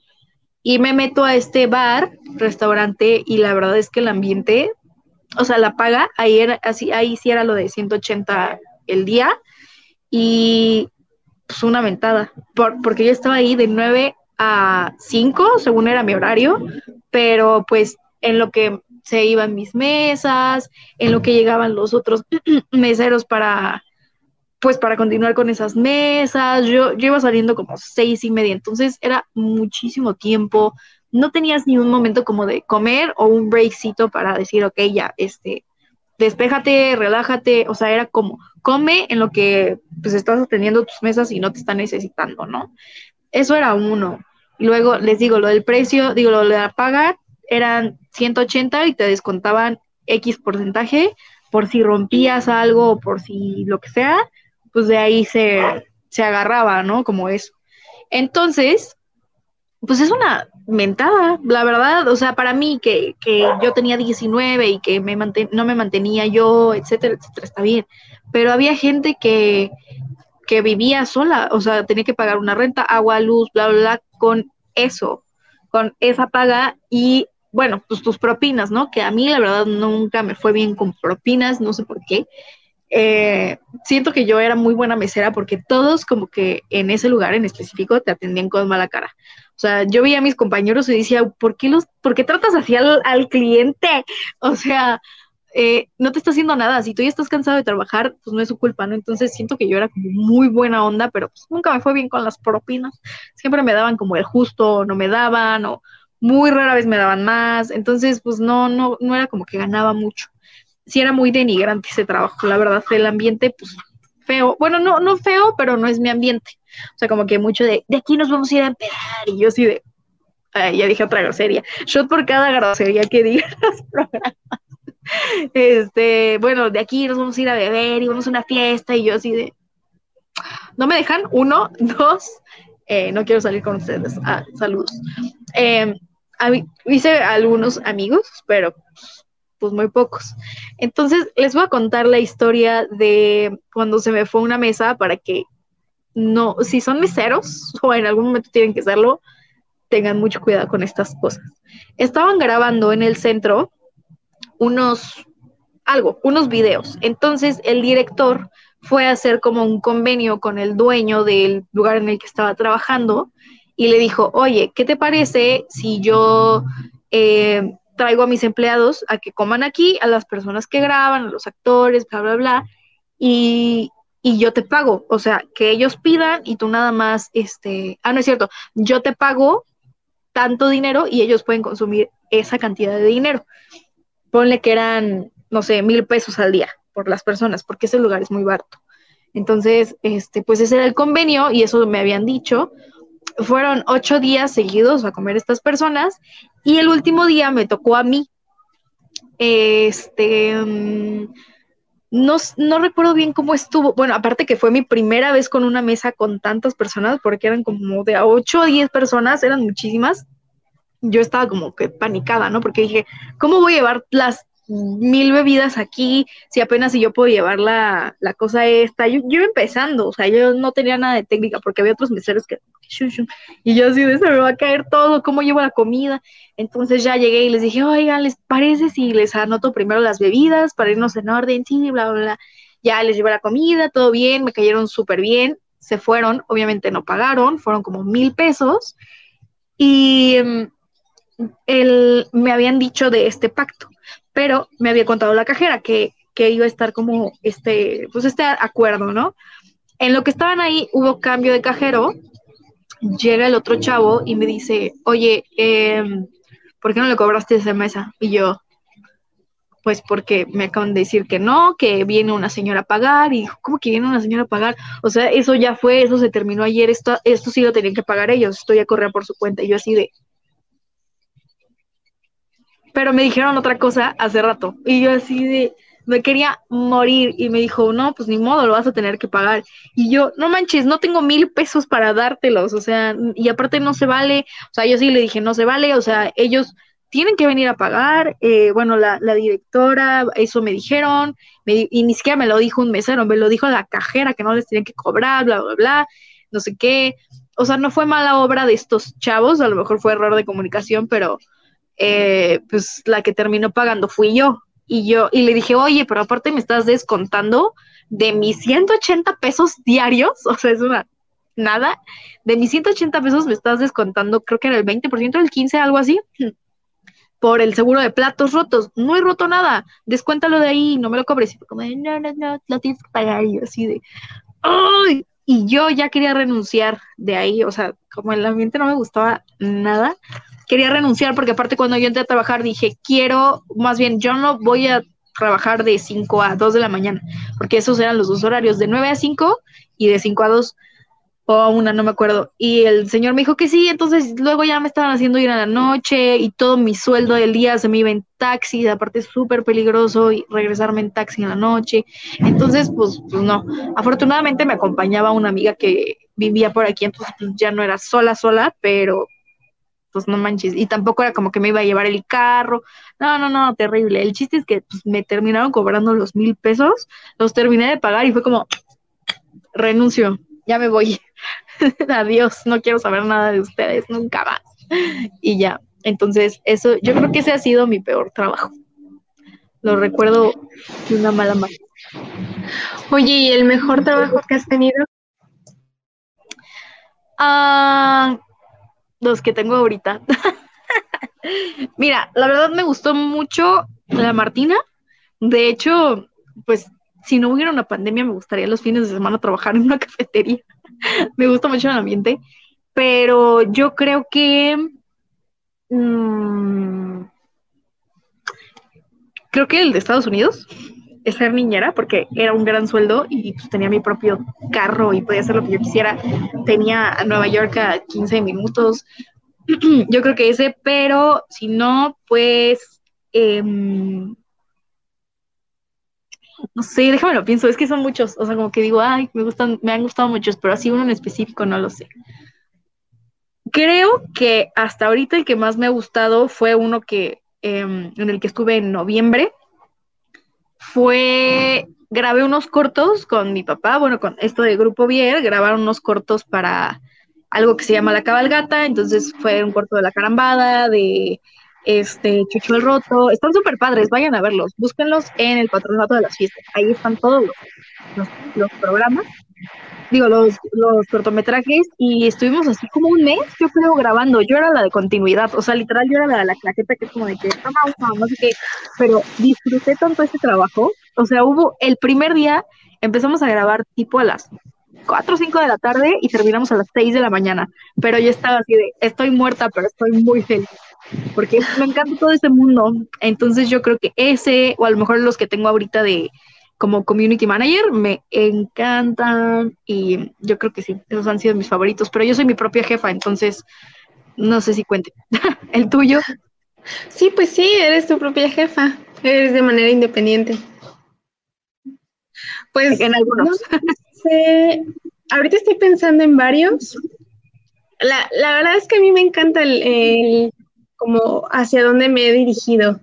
Y me meto a este bar, restaurante, y la verdad es que el ambiente o sea, la paga, ahí, era, así, ahí sí era lo de 180 el día y pues una ventada, por, porque yo estaba ahí de 9 a 5, según era mi horario, pero pues en lo que se iban mis mesas, en lo que llegaban los otros *clears throat* meseros para, pues para continuar con esas mesas, yo, yo iba saliendo como seis y media, entonces era muchísimo tiempo, no tenías ni un momento como de comer o un breakcito para decir, ok, ya, este, despéjate, relájate, o sea, era como, come en lo que pues estás atendiendo tus mesas y no te están necesitando, ¿no? Eso era uno. Luego les digo, lo del precio, digo, lo de la paga eran 180 y te descontaban X porcentaje por si rompías algo o por si lo que sea, pues de ahí se, se agarraba, ¿no? Como eso. Entonces, pues es una mentada, la verdad, o sea, para mí que, que yo tenía 19 y que me no me mantenía yo, etcétera, etcétera, está bien, pero había gente que, que vivía sola, o sea, tenía que pagar una renta, agua, luz, bla, bla, bla, con eso, con esa paga y, bueno, pues tus propinas, ¿no? Que a mí la verdad nunca me fue bien con propinas, no sé por qué. Eh, siento que yo era muy buena mesera porque todos como que en ese lugar en específico te atendían con mala cara. O sea, yo veía a mis compañeros y decía, ¿por qué, los, ¿por qué tratas así al, al cliente? *laughs* O sea, eh, no te está haciendo nada. Si tú ya estás cansado de trabajar, pues no es su culpa, ¿no? Entonces siento que yo era como muy buena onda, pero pues nunca me fue bien con las propinas. Siempre me daban como el justo, no me daban, o muy rara vez me daban más. Entonces, pues no, no, no era como que ganaba mucho. Sí era muy denigrante ese trabajo, la verdad, el ambiente, pues feo. Bueno, no, no feo, pero no es mi ambiente. O sea, como que mucho de, de aquí nos vamos a ir a empedar. Y yo así de, ay, ya dije otra grosería. Shot por cada grosería que diga los programas. Este, bueno, de aquí nos vamos a ir a beber y vamos a una fiesta. Y yo así de, no me dejan. Uno, *laughs* dos, eh, no quiero salir con ustedes. Ah, saludos. Eh, hice algunos amigos, pero pues muy pocos. Entonces, les voy a contar la historia de cuando se me fue una mesa para que no, si son meseros *laughs* o en algún momento tienen que serlo, tengan mucho cuidado con estas cosas. Estaban grabando en el centro unos, algo, unos videos. Entonces el director fue a hacer como un convenio con el dueño del lugar en el que estaba trabajando y le dijo, oye, ¿qué te parece si yo eh, traigo a mis empleados a que coman aquí, a las personas que graban, a los actores, bla, bla, bla, y, y yo te pago, o sea, que ellos pidan y tú nada más, este, ah, no es cierto, yo te pago tanto dinero y ellos pueden consumir esa cantidad de dinero. Ponle que eran, no sé, mil pesos al día por las personas, porque ese lugar es muy barato. Entonces, este, pues ese era el convenio y eso me habían dicho. Fueron ocho días seguidos a comer estas personas y el último día me tocó a mí. Este, mm, no, no recuerdo bien cómo estuvo. Bueno, aparte que fue mi primera vez con una mesa con tantas personas, porque eran como de ocho o diez personas, eran muchísimas. Yo estaba como que panicada, ¿no? Porque dije, ¿cómo voy a llevar las mil bebidas aquí, si apenas si yo puedo llevar la, cosa esta. Yo, yo empezando, o sea, yo no tenía nada de técnica porque había otros meseros que... Y yo así de, se me va a caer todo, ¿cómo llevo la comida? Entonces ya llegué y les dije, oigan, ¿les parece si les anoto primero las bebidas para irnos en orden? Sí, bla, bla, bla. Ya les llevé la comida, todo bien, me cayeron súper bien, se fueron, obviamente no pagaron, fueron como mil pesos. Y mm, el, me habían dicho de este pacto pero me había contado la cajera que, iba a estar como este, pues este acuerdo, ¿no? En lo que estaban ahí hubo cambio de cajero, llega el otro chavo y me dice, oye, em, ¿por qué no le cobraste esa mesa? Y yo, pues porque me acaban de decir que no, que viene una señora a pagar, y ¿cómo que viene una señora a pagar? O sea, eso ya fue, eso se terminó ayer, esto, esto sí lo tenían que pagar ellos, esto ya corría por su cuenta, y yo así de, pero me dijeron otra cosa hace rato y yo así de, me quería morir y me dijo, no, pues ni modo, lo vas a tener que pagar. Y yo, no manches, no tengo mil pesos para dártelos, o sea, y aparte no se vale, o sea, yo sí le dije, no se vale, o sea, ellos tienen que venir a pagar, eh, bueno, la, la, directora, eso me dijeron, y ni siquiera me lo dijo un mesero, me lo dijo la cajera que no les tenían que cobrar, bla, bla, bla, no sé qué. O sea, no fue mala obra de estos chavos, a lo mejor fue error de comunicación, pero eh, pues la que terminó pagando fui yo. Y yo, y le dije, oye, pero aparte me estás descontando de mis 180 pesos diarios, *laughs* o sea, es una nada, de mis 180 pesos me estás descontando, creo que era el 20%, el 15%, algo así, *clears throat* por el seguro de platos rotos. No he roto nada, descuéntalo de ahí, no me lo cobres. Y como, no, no, no, lo tienes que pagar. Y así de, ¡ay! Y yo ya quería renunciar de ahí, o sea, como el ambiente no me gustaba nada, quería renunciar porque aparte cuando yo entré a trabajar dije, quiero, más bien, yo no voy a trabajar de 5 a 2 de la mañana, porque esos eran los dos horarios, de 9 a 5 y de 5 a 2 o a una, no me acuerdo. Y el señor me dijo que sí, entonces luego ya me estaban haciendo ir a la noche y todo mi sueldo del día se me iba en taxi, aparte es súper peligroso y regresarme en taxi en la noche. Entonces, pues, pues no. Afortunadamente me acompañaba una amiga que vivía por aquí, entonces pues, ya no era sola, sola, pero pues no manches, y tampoco era como que me iba a llevar el carro, no, no, no, terrible. El chiste es que pues, me terminaron cobrando los mil pesos, los terminé de pagar y fue como, renuncio, ya me voy, *laughs* adiós, no quiero saber nada de ustedes, nunca más. Y ya, entonces eso, yo creo que ese ha sido mi peor trabajo. Lo recuerdo de una mala manera. Oye, ¿y el mejor trabajo que has tenido? Ah, los que tengo ahorita. *laughs* Mira, la verdad me gustó mucho la Martina. De hecho, pues si no hubiera una pandemia, me gustaría los fines de semana trabajar en una *laughs* cafetería. me gusta mucho el ambiente. Pero yo creo que... Mm, creo que el de Estados Unidos ser niñera, porque era un gran sueldo y pues, tenía mi propio carro y podía hacer lo que yo quisiera. Tenía a Nueva York a 15 minutos. *clears throat* yo creo que ese, pero si no, pues... Em, no sé, déjame lo pienso, es que son muchos, o sea, como que digo, ay, me gustan, me han gustado muchos, pero así uno en específico no lo sé. Creo que hasta ahorita el que más me ha gustado fue uno que em, en el que estuve en noviembre, fue, grabé unos cortos con mi papá, bueno, con esto de Grupo Vier, grabaron unos cortos para algo que se llama La Cabalgata, entonces fue un corto de La Carambada, de este Chucho el Roto, están súper padres, vayan a verlos, búsquenlos en el patronato de las fiestas, ahí están todos los programas digo, los, los cortometrajes y estuvimos así como un mes, yo creo, grabando. Yo era la de continuidad, o sea, literal, yo era la de la claqueta que es como de que, no, no, no sé qué, pero disfruté tanto este trabajo O sea, hubo el primer día, empezamos a grabar tipo a las 4 o 5 de la tarde y terminamos a las 6 de la mañana. Pero yo estaba así de, estoy muerta, pero estoy muy feliz. Porque me encanta todo este mundo. Entonces yo creo que ese, o a lo mejor los que tengo ahorita de como community manager, me encantan. Y yo creo que sí, esos han sido mis favoritos. Pero yo soy mi propia jefa, entonces no sé si cuente. *laughs* ¿El tuyo? Sí, pues sí, eres tu propia jefa. Eres de manera independiente. Pues en algunos. ahorita estoy pensando en varios. La, la, verdad es que a mí me encanta el, como hacia dónde me he dirigido.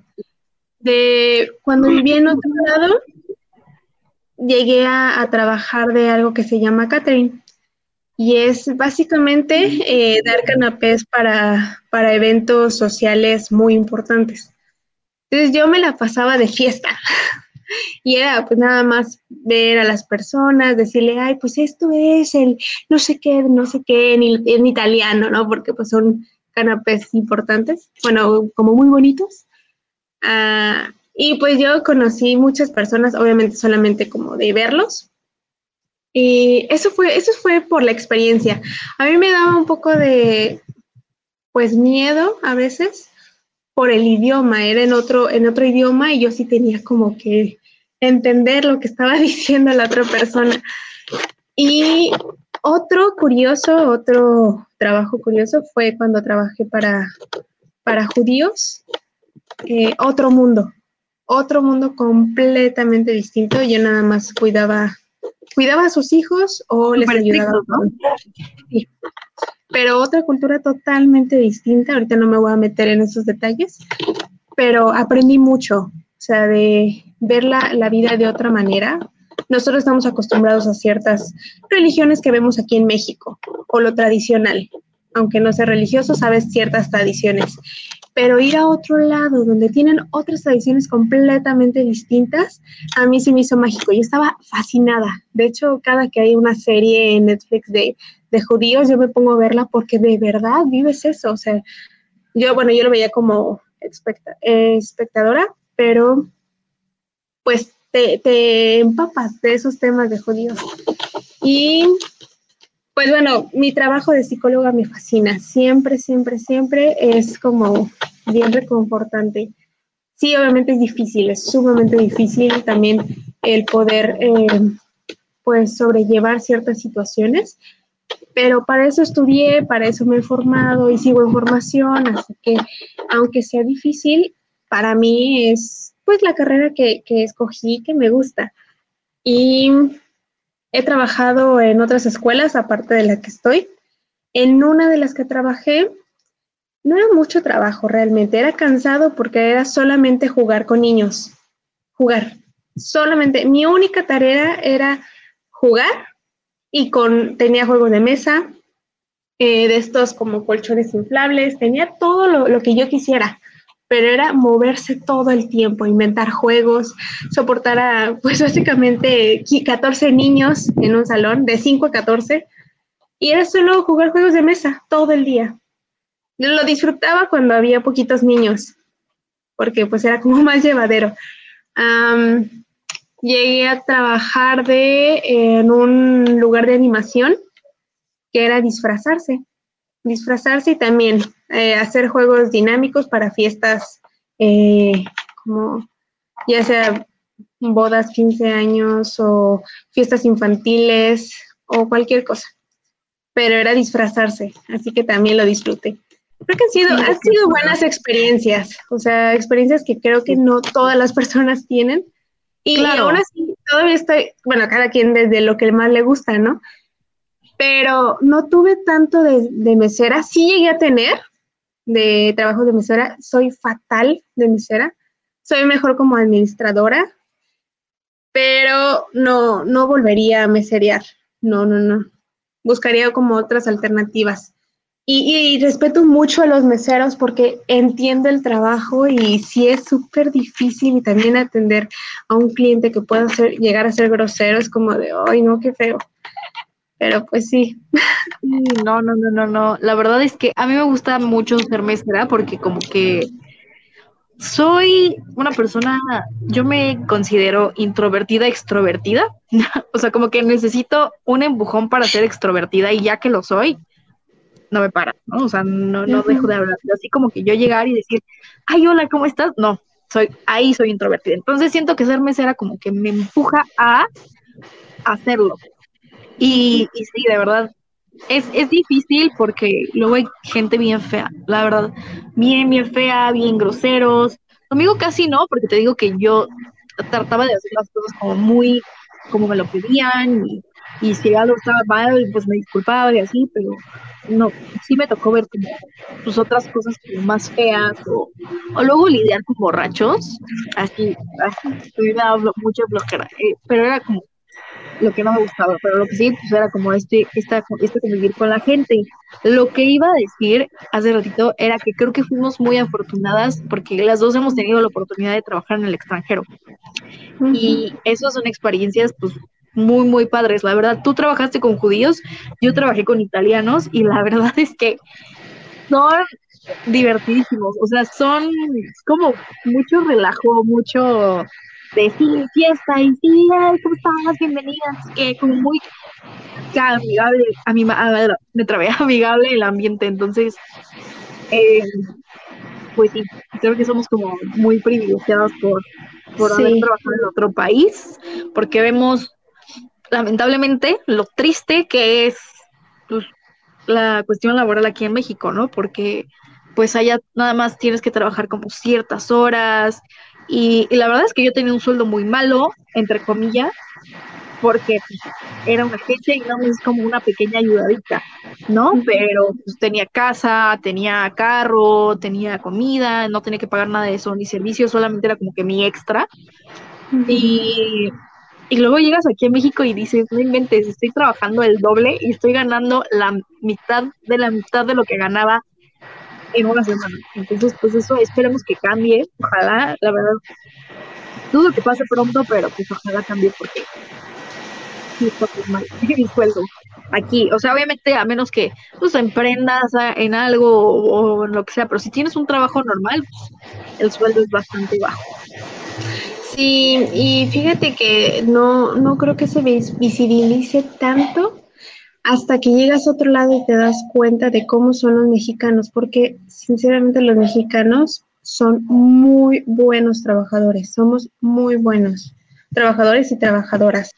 De cuando viví en otro lado, llegué a, a trabajar de algo que se llama catering y es básicamente eh, dar canapés para, para eventos sociales muy importantes. Entonces yo me la pasaba de fiesta *laughs* y era pues nada más ver a las personas, decirle, ay, pues esto es el no sé qué, no sé qué, en, en italiano, ¿no? Porque pues son canapés importantes, bueno, como muy bonitos. Ah, y pues yo conocí muchas personas, obviamente solamente como de verlos, y eso fue, eso fue por la experiencia. A mí me daba un poco de, pues, miedo a veces por el idioma. Era en otro, en otro idioma y yo sí tenía como que entender lo que estaba *laughs* diciendo la otra persona. Y otro curioso, otro trabajo curioso fue cuando trabajé para, para judíos. Eh, otro mundo, otro mundo completamente distinto. Yo nada más cuidaba cuidaba a sus hijos o les ayudaba. Sí. Pero otra cultura totalmente distinta, ahorita no me voy a meter en esos detalles, pero aprendí mucho, o sea, de ver la, la vida de otra manera. Nosotros estamos acostumbrados a ciertas religiones que vemos aquí en México, o lo tradicional, aunque no sea religioso, sabes ciertas tradiciones pero ir a otro lado donde tienen otras tradiciones completamente distintas, a mí se me hizo mágico. Yo estaba fascinada. De hecho, cada que hay una serie en Netflix de, judíos, yo me pongo a verla porque de verdad vives eso. O sea, yo, bueno, yo lo veía como espectadora, pero pues te, te empapas de esos temas de judíos. Y pues bueno, mi trabajo de psicóloga me fascina. Siempre, siempre, siempre es como bien reconfortante. Sí, obviamente es difícil, es sumamente difícil también el poder, eh, pues, sobrellevar ciertas situaciones, pero para eso estudié, para eso me he formado y sigo en formación, así que aunque sea difícil, para mí es, pues, la carrera que, que escogí, que me gusta. Y He trabajado en otras escuelas, aparte de la que estoy. En una de las que trabajé, no era mucho trabajo realmente, era cansado porque era solamente jugar con niños. Jugar. Solamente, mi única tarea era jugar y con, tenía juegos de mesa, eh, de estos como colchones inflables, tenía todo lo, lo que yo quisiera pero era moverse todo el tiempo, inventar juegos, soportar a, pues básicamente 14 niños en un salón, de 5 a 14, y era solo jugar juegos de mesa todo el día. Lo disfrutaba cuando había poquitos niños, porque pues era como *laughs* más llevadero. llegué a trabajar de, en un lugar de animación que era disfrazarse disfrazarse y también eh, hacer juegos dinámicos para fiestas eh, como ya sea bodas, 15 años o fiestas infantiles o cualquier cosa. Pero era disfrazarse, así que también lo disfruté. Creo que han sido, han sido buenas experiencias, o sea, experiencias que creo que no todas las personas tienen. Y claro. aún así, todavía estoy, bueno, cada quien desde lo que más le gusta, ¿no? Pero no tuve tanto de, mesera. Sí llegué a tener de trabajo de mesera. Soy fatal de mesera. Soy mejor como administradora, pero no, no volvería a meserear. No, no, no. Buscaría como otras alternativas. Y, respeto mucho a los meseros porque entiendo el trabajo y sí es súper difícil y también atender a un cliente que pueda ser, llegar a ser grosero es como de, ay, no, qué feo pero pues sí. No, no, no, no, no. La verdad es que a mí me gusta mucho ser mesera porque como que soy una persona, yo me considero introvertida, extrovertida. *laughs* o sea, como que necesito un empujón para ser extrovertida y ya que lo soy, no me para, ¿no? O sea, no, no dejo de hablar. Así como que yo llegar y decir, ay, hola, ¿cómo estás? No, soy, ahí soy introvertida. Entonces siento que ser mesera como que me empuja a hacerlo. Y, sí, de verdad, es, es difícil porque luego hay gente bien fea, la verdad, bien, bien fea, bien groseros. Conmigo casi no, porque te digo que yo trataba de hacer las cosas como muy, como me lo pedían, y, y si algo estaba mal, pues me disculpaba y así, pero no, sí me tocó ver como pues, otras cosas como más feas, o, o luego lidiar con borrachos, así, así, me daba mucha flojera, eh, pero era como lo que no me gustaba, pero lo que sí pues, era como este, esta, este convivir con la gente. Lo que iba a decir hace ratito era que creo que fuimos muy afortunadas porque las dos hemos tenido la oportunidad de trabajar en el extranjero. Y esas son experiencias pues muy, muy padres. La verdad, tú trabajaste con judíos, yo trabajé con italianos y la *laughs* verdad es que son divertidísimos. O sea, son como mucho relajo, mucho de sí, fiesta y sí, ¿cómo estás? Bienvenidas, que como muy amigable, a mi, me trabé *laughs* amigable el ambiente, entonces, eh, pues sí, creo que somos como muy privilegiados por, por haber trabajado en otro país, porque vemos lamentablemente lo triste que es pues, la cuestión laboral aquí en México, ¿no? Porque pues allá nada más tienes que trabajar como ciertas horas, y, la verdad es que yo tenía un sueldo muy malo, entre comillas, porque era una agencia y no es como una pequeña ayudadita, ¿no? Pero pues, tenía casa, tenía carro, tenía comida, no tenía que pagar nada de eso, ni servicios, solamente era como que mi extra. Y, y luego llegas aquí a México y dices, no inventes, estoy trabajando el doble y estoy ganando la mitad de la mitad de lo que ganaba en una semana. Entonces, pues eso esperemos que cambie, ojalá, la verdad, dudo que pase pronto, pero pues ojalá cambie porque sueldo aquí, o sea, obviamente a menos que pues emprendas en algo o, en lo que sea, pero si tienes un trabajo normal, pues, el sueldo es bastante bajo. Sí, y fíjate que no, no creo que se visibilice tanto hasta que llegas a otro lado y te das cuenta de cómo son los mexicanos, porque sinceramente los mexicanos son muy buenos trabajadores, somos muy buenos trabajadores y trabajadoras.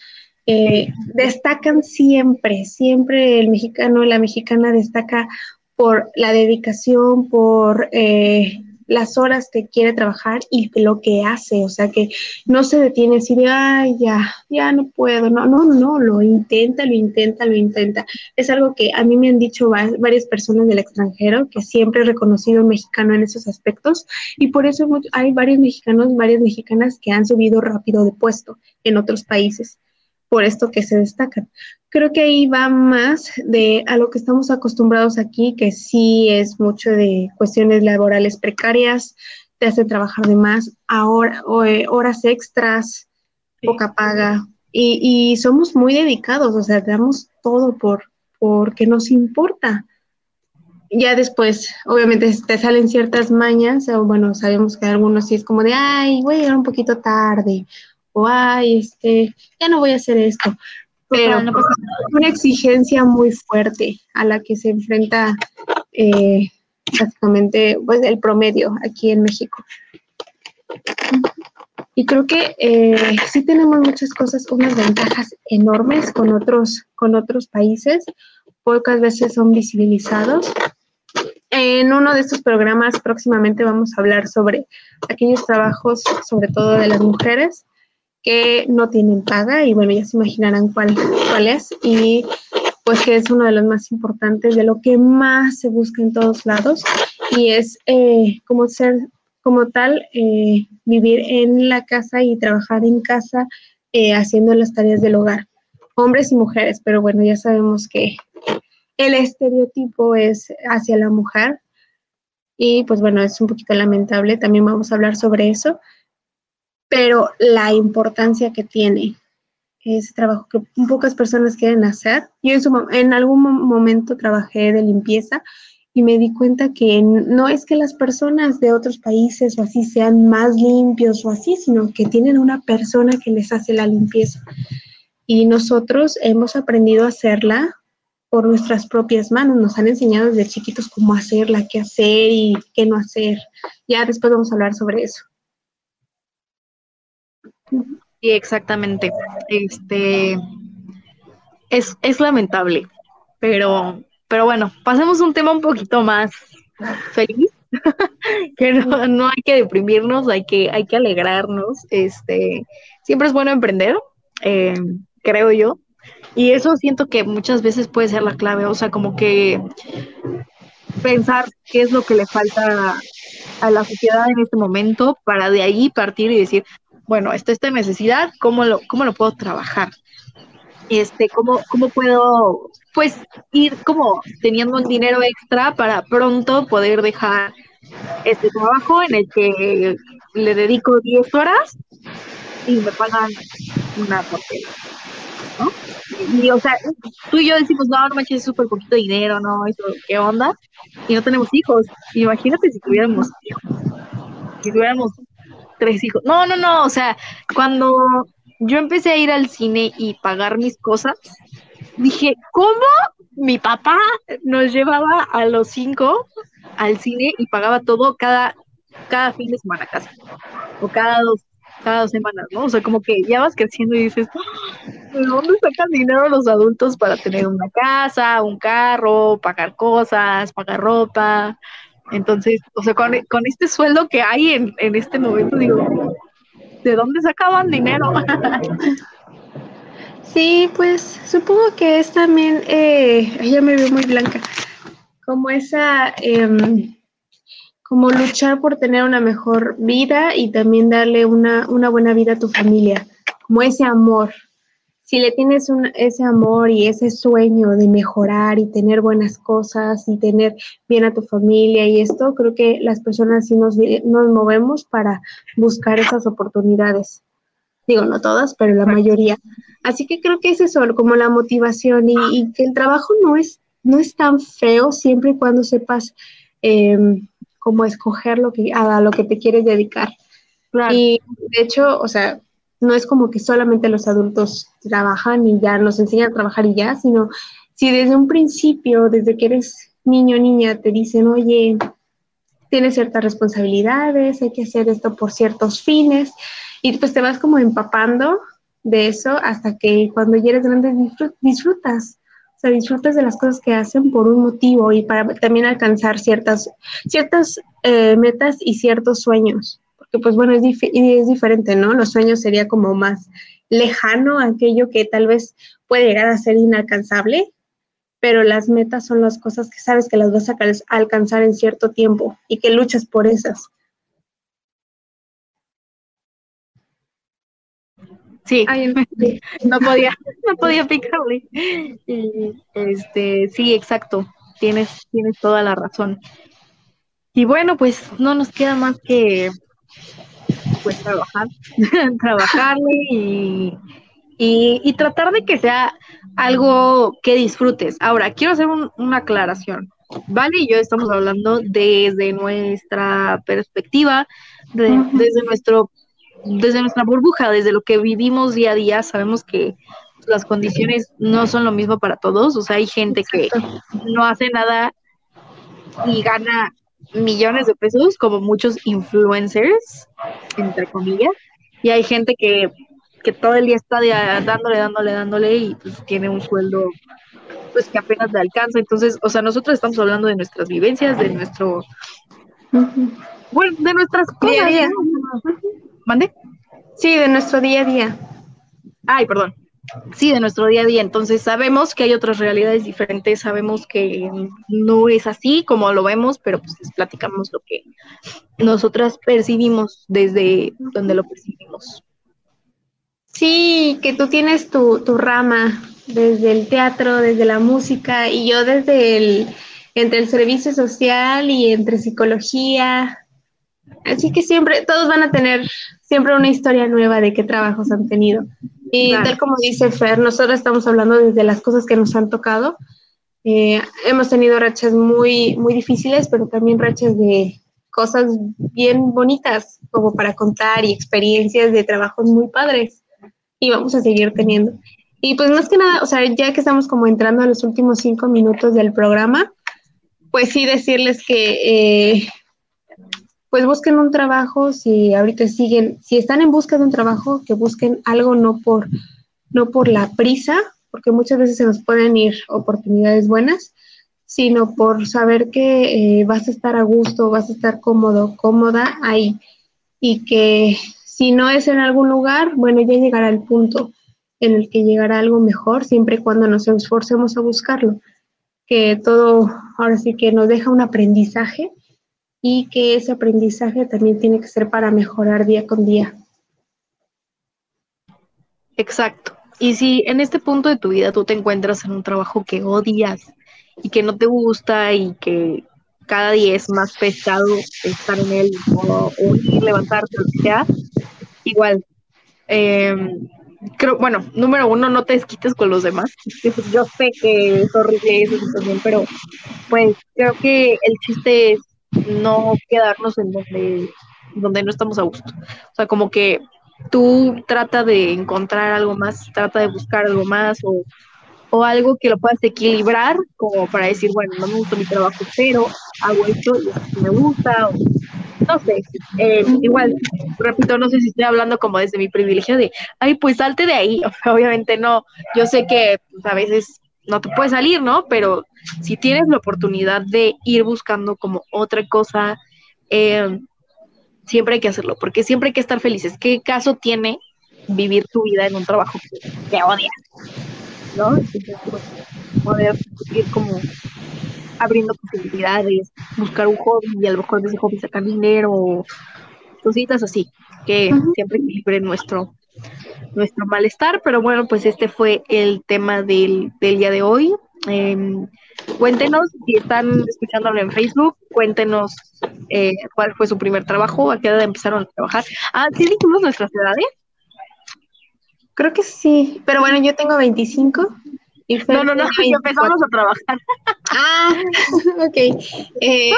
Eh, destacan siempre, siempre el mexicano, la mexicana destaca por la dedicación, por eh, las horas que quiere trabajar y lo que hace, o sea, que no se detiene así de, ay, ya, ya no puedo, no, no, no, lo intenta, lo intenta, lo intenta. Es algo que a mí me han dicho varias personas del extranjero, que siempre he reconocido mexicano en esos aspectos, y por eso hay varios mexicanos, varias mexicanas que han subido rápido de puesto en otros países por esto que se destacan. Creo que ahí va más de a lo que estamos acostumbrados aquí, que sí es mucho de cuestiones laborales precarias, te hace trabajar de más, ahora, eh, horas extras, poca paga, y, somos muy dedicados, o sea, damos todo por porque nos importa. Ya después, obviamente, te salen ciertas mañas, o bueno, sabemos que algunos sí es como de, ay, voy a llegar un poquito tarde, o ay, este, ya no voy a hacer esto. Pero una exigencia muy fuerte a la que se enfrenta eh, básicamente pues, el promedio aquí en México. Y creo que eh, sí tenemos muchas cosas, unas ventajas enormes con otros, con otros países, pocas veces son visibilizados. En uno de estos programas próximamente vamos a hablar sobre aquellos trabajos, sobre todo de las mujeres, que no tienen paga y bueno, ya se imaginarán cuál, es y pues que es uno de los más importantes, de lo que más se busca en todos lados y es eh, como ser, como tal, eh, vivir en la casa y trabajar en casa eh, haciendo las tareas del hogar, hombres y mujeres, pero bueno, ya sabemos que el estereotipo es hacia la mujer y pues bueno, es un poquito lamentable, también vamos a hablar sobre eso pero la importancia que tiene ese trabajo que pocas personas quieren hacer. Yo en, en algún momento trabajé de limpieza y me di cuenta que no es que las personas de otros países o así sean más limpios o así, sino que tienen una persona que les hace la limpieza. Y nosotros hemos aprendido a hacerla por nuestras propias manos. Nos han enseñado desde chiquitos cómo hacerla, qué hacer y qué no hacer. Ya después vamos a hablar sobre eso. Sí, exactamente. Este es, es lamentable, pero, pero bueno, pasemos un tema un poquito más feliz. *laughs* que no, no, hay que deprimirnos, hay que, hay que alegrarnos. Este, siempre es bueno emprender, eh, creo yo. Y eso siento que muchas veces puede ser la clave, o sea, como que pensar qué es lo que le falta a la sociedad en este momento para de ahí partir y decir, bueno, está esta necesidad, ¿cómo lo, cómo lo puedo trabajar? Este, ¿cómo, ¿Cómo puedo, pues, ir como teniendo un dinero extra para pronto poder dejar este trabajo en el que le dedico 10 horas y me pagan una porquería? ¿no? Y, o sea, tú y yo decimos, no, no manches, es súper poquito dinero, ¿no? Eso, ¿Qué onda? Y no tenemos hijos. Imagínate si tuviéramos hijos. Si tuviéramos tres hijos. No, no, no, o sea, cuando yo empecé a ir al cine y pagar mis cosas, dije, ¿cómo mi papá nos llevaba a los cinco al cine y pagaba todo cada, cada fin de semana casi? O cada dos cada dos semanas, ¿no? O sea, como que ya vas creciendo y dices, ¿de dónde sacan dinero los adultos para tener una casa, un carro, pagar cosas, pagar ropa? Entonces, o sea, con, este sueldo que hay en, en este momento, digo, ¿de dónde sacaban dinero? *laughs* Sí, pues supongo que es también, eh, ya me veo muy blanca, como esa... Eh, como luchar por tener una mejor vida y también darle una, buena vida a tu familia, como ese amor. Si le tienes un, ese amor y ese sueño de mejorar y tener buenas cosas y tener bien a tu familia y esto, creo que las personas sí nos, nos movemos para buscar esas oportunidades. Digo, no todas, pero la mayoría. Así que creo que es eso, como la motivación y, que el trabajo no es, no es tan feo siempre y cuando sepas eh, como escoger lo que, a lo que te quieres dedicar. Y de hecho, o sea, no es como que solamente los adultos trabajan y ya nos enseñan a trabajar y ya, sino si desde un principio, desde que eres niño o niña, te dicen, oye, tienes ciertas responsabilidades, hay que hacer esto por ciertos fines, y pues te vas como empapando de eso hasta que cuando ya eres grande disfrutas sea, disfrutas de las cosas que hacen por un motivo y para también alcanzar ciertas, ciertas eh, metas y ciertos sueños. Porque pues bueno, es, es diferente, ¿no? Los sueños sería como más lejano aquello que tal vez puede llegar a ser inalcanzable, pero las metas son las cosas que sabes que las vas a alcanzar en cierto tiempo y que luchas por esas. Sí, *laughs* no podía, no podía picarle. Este, sí, exacto. Tienes, tienes toda la razón. Y bueno, pues no nos queda más que pues trabajar, *laughs* trabajarle y, y, tratar de que sea algo que disfrutes. Ahora, quiero hacer una aclaración. Vale y yo estamos hablando desde nuestra perspectiva, desde nuestro desde nuestra burbuja, desde lo que vivimos día a día, sabemos que las condiciones no son lo mismo para todos. O sea, hay gente que no hace nada y gana millones de pesos, como muchos influencers, entre comillas. Y hay gente que, todo el día está dándole, dándole, dándole y pues tiene un sueldo pues que apenas le alcanza. Entonces, o sea, nosotros estamos hablando de nuestras vivencias, de nuestro... Bueno, de nuestras cosas. ¿Mande? Sí, de nuestro día a día. Ay, perdón. Sí, de nuestro día a día. Entonces sabemos que hay otras realidades diferentes, sabemos que no es así como lo vemos, pero pues les platicamos lo que nosotras percibimos desde donde lo percibimos. Sí, que tú tienes tu, tu rama desde el teatro, desde la música y yo desde el, entre el servicio social y entre psicología, Así que siempre, todos van a tener siempre una historia nueva de qué trabajos han tenido. Y tal como dice Fer, nosotros estamos hablando desde las cosas que nos han tocado, Eh, hemos tenido rachas muy, muy difíciles, pero también rachas de cosas bien bonitas como para contar y experiencias de trabajos muy padres. Y vamos a seguir teniendo. Y pues más que nada, o sea, ya que estamos como entrando a los últimos cinco minutos del programa, pues sí decirles que eh, pues busquen un trabajo, si ahorita siguen, si están en busca de un trabajo, que busquen algo no por, no por la prisa, porque muchas veces se nos pueden ir oportunidades buenas, sino por saber que eh, vas a estar a gusto, vas a estar cómodo, cómoda ahí, y que si no es en algún lugar, bueno, ya llegará el punto en el que llegará algo mejor, siempre y cuando nos esforcemos a buscarlo, que todo ahora sí que nos deja un aprendizaje y que ese aprendizaje también tiene que ser para mejorar día con día. Exacto. Y si en este punto de tu vida tú te encuentras en un trabajo que odias y que no te gusta y que cada día es más pesado estar en él o, levantarte, o sea, igual. Em, creo, bueno, número uno, no te desquites con los demás. Yo sé que es horrible esa pero pues creo que el chiste es no quedarnos en donde, donde no estamos a gusto. O sea, como que tú trata de encontrar algo más, trata de buscar algo más o, algo que lo puedas equilibrar como para decir, bueno, no me gusta mi trabajo, pero hago esto y esto me gusta. O, no sé, eh, igual, repito, no sé si estoy hablando como desde mi privilegio de, ay, pues salte de ahí. *laughs* Obviamente no, yo sé que pues, a veces no te puede salir, ¿no? Pero si tienes la oportunidad de ir buscando como otra cosa, eh, siempre hay que hacerlo, porque siempre hay que estar felices. ¿Qué caso tiene vivir tu vida en un trabajo que, odias? ¿No? Pues, poder ir como abriendo posibilidades, buscar un hobby y a lo mejor de ese hobby sacar dinero, cositas así, que siempre equilibren nuestro, nuestro malestar, pero bueno, pues este fue el tema del, día de hoy. Em, cuéntenos si están escuchándolo en Facebook, cuéntenos eh, cuál fue su primer trabajo, a qué edad empezaron a trabajar. Ah, ¿sí dijimos nuestras edades? Creo que sí, pero bueno, yo tengo 25. Y no, no, no, *laughs* empezamos a trabajar. Ah, *laughs* ok. Eh,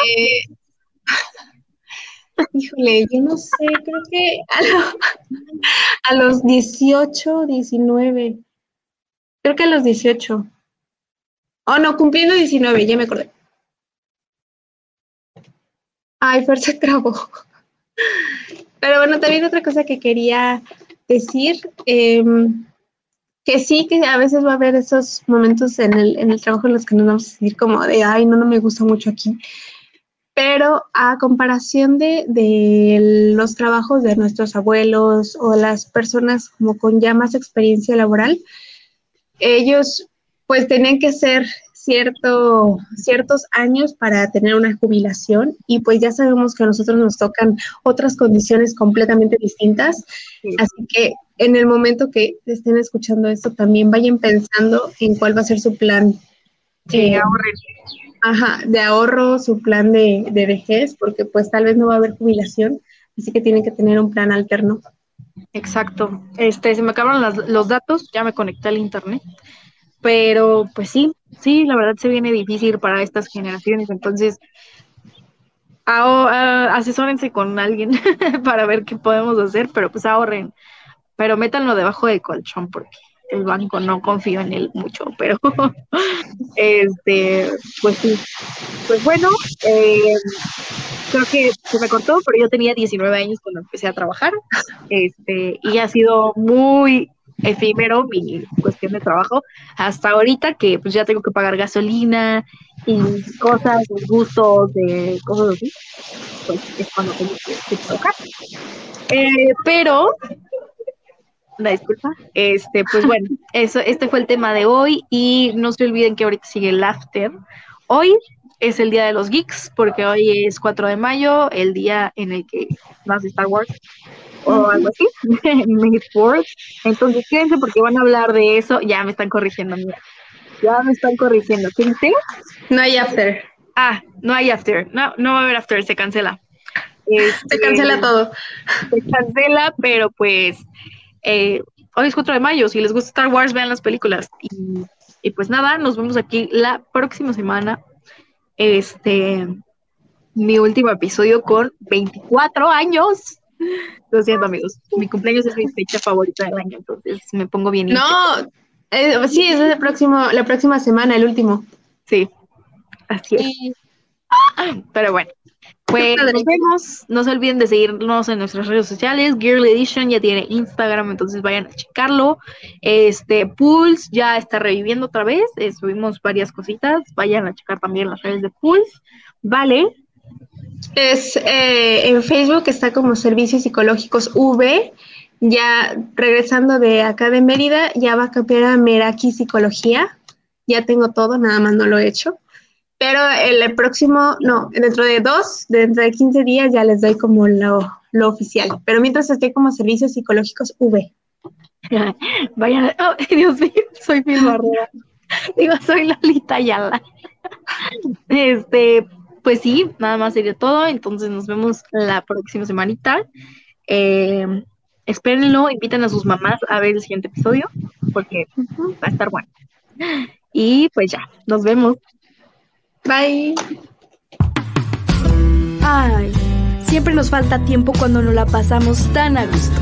*laughs* Híjole, yo no sé, creo que a, los 18, 19. Creo que a los 18. Oh, no, cumpliendo 19, ya me acordé. Ay, Fer se trabó. Pero bueno, también otra cosa que quería decir, em, que sí, que a veces va a haber esos momentos en el, en el trabajo en los que nos vamos a sentir como de, ay, no, no me gusta mucho aquí pero a comparación de, los trabajos de nuestros abuelos o las personas como con ya más experiencia laboral, ellos pues tenían que ser cierto, ciertos años para tener una jubilación y pues ya sabemos que a nosotros nos tocan otras condiciones completamente distintas. Así que en el momento que estén escuchando esto, también vayan pensando en cuál va a ser su plan. Sí, Ajá, de ahorro, su plan de, de vejez, porque pues tal vez no va a haber jubilación, así que tienen que tener un plan alterno. Exacto. Este, se me acabaron los datos, ya me conecté al internet, pero pues sí, sí, la verdad se viene difícil para estas generaciones, entonces asesórense con alguien *laughs* para ver qué podemos hacer, pero pues ahorren, pero métanlo debajo del colchón porque el banco, no confío en él mucho, pero *laughs* este, pues sí. Pues bueno, eh, creo que se me cortó, pero yo tenía 19 años cuando empecé a trabajar, este, y ha sido muy efímero mi cuestión de trabajo hasta ahorita que pues ya tengo que pagar gasolina y cosas, gustos, de cosas así, pues es cuando tengo que, trabajar. Eh, pero la disculpa. Este, pues bueno, *laughs* eso, este fue el tema de hoy y no se olviden que ahorita sigue el after. Hoy es el día de los geeks porque hoy es 4 de mayo, el día en el que más Star Wars o algo así, *laughs* Entonces quédense porque van a hablar de eso. Ya me están corrigiendo, mira. Ya me están corrigiendo. ¿Qué dice? No hay after. Ah, no hay after. No, no va a haber after, se cancela. se cancela todo. Se cancela, pero pues eh, hoy es 4 de mayo, si les gusta Star Wars, vean las películas. Y, Y pues nada, nos vemos aquí la próxima semana. Este, mi último episodio con 24 años. Lo siento, amigos. Mi cumpleaños es mi fecha favorita del año, entonces me pongo bien. No, eh, sí, es el próximo, la próxima semana, el último. Sí, así es. Pero bueno, pues nos vemos. No se olviden de seguirnos en nuestras redes sociales. Girl Edition ya tiene Instagram, entonces vayan a checarlo. Este Pulse ya está reviviendo otra vez. Eh, subimos varias cositas. Vayan a checar también las redes de Pulse. Vale. Es eh, en Facebook está como Servicios Psicológicos V. Ya regresando de acá de Mérida, ya va a cambiar a Meraki Psicología. Ya tengo todo, nada más no lo he hecho. Pero el próximo, no, dentro de dos, dentro de 15 días ya les doy como lo, lo oficial. Pero mientras estoy como Servicios Psicológicos V. *laughs* Vayan, oh, *laughs* Dios mío, soy mi Barrera. *laughs* Digo, soy Lolita Yala. Este, pues sí, nada más sería todo. Entonces nos vemos la próxima semanita. Eh, espérenlo, inviten a sus mamás a ver el siguiente episodio, porque va a estar bueno. Y pues ya, nos vemos. Bye. Ay, siempre nos falta tiempo cuando nos la pasamos tan a gusto.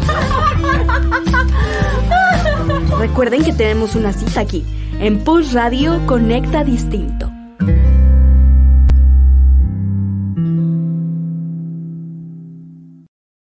*laughs* Recuerden que tenemos una cita aquí, en Pulse Radio Conecta Distinto.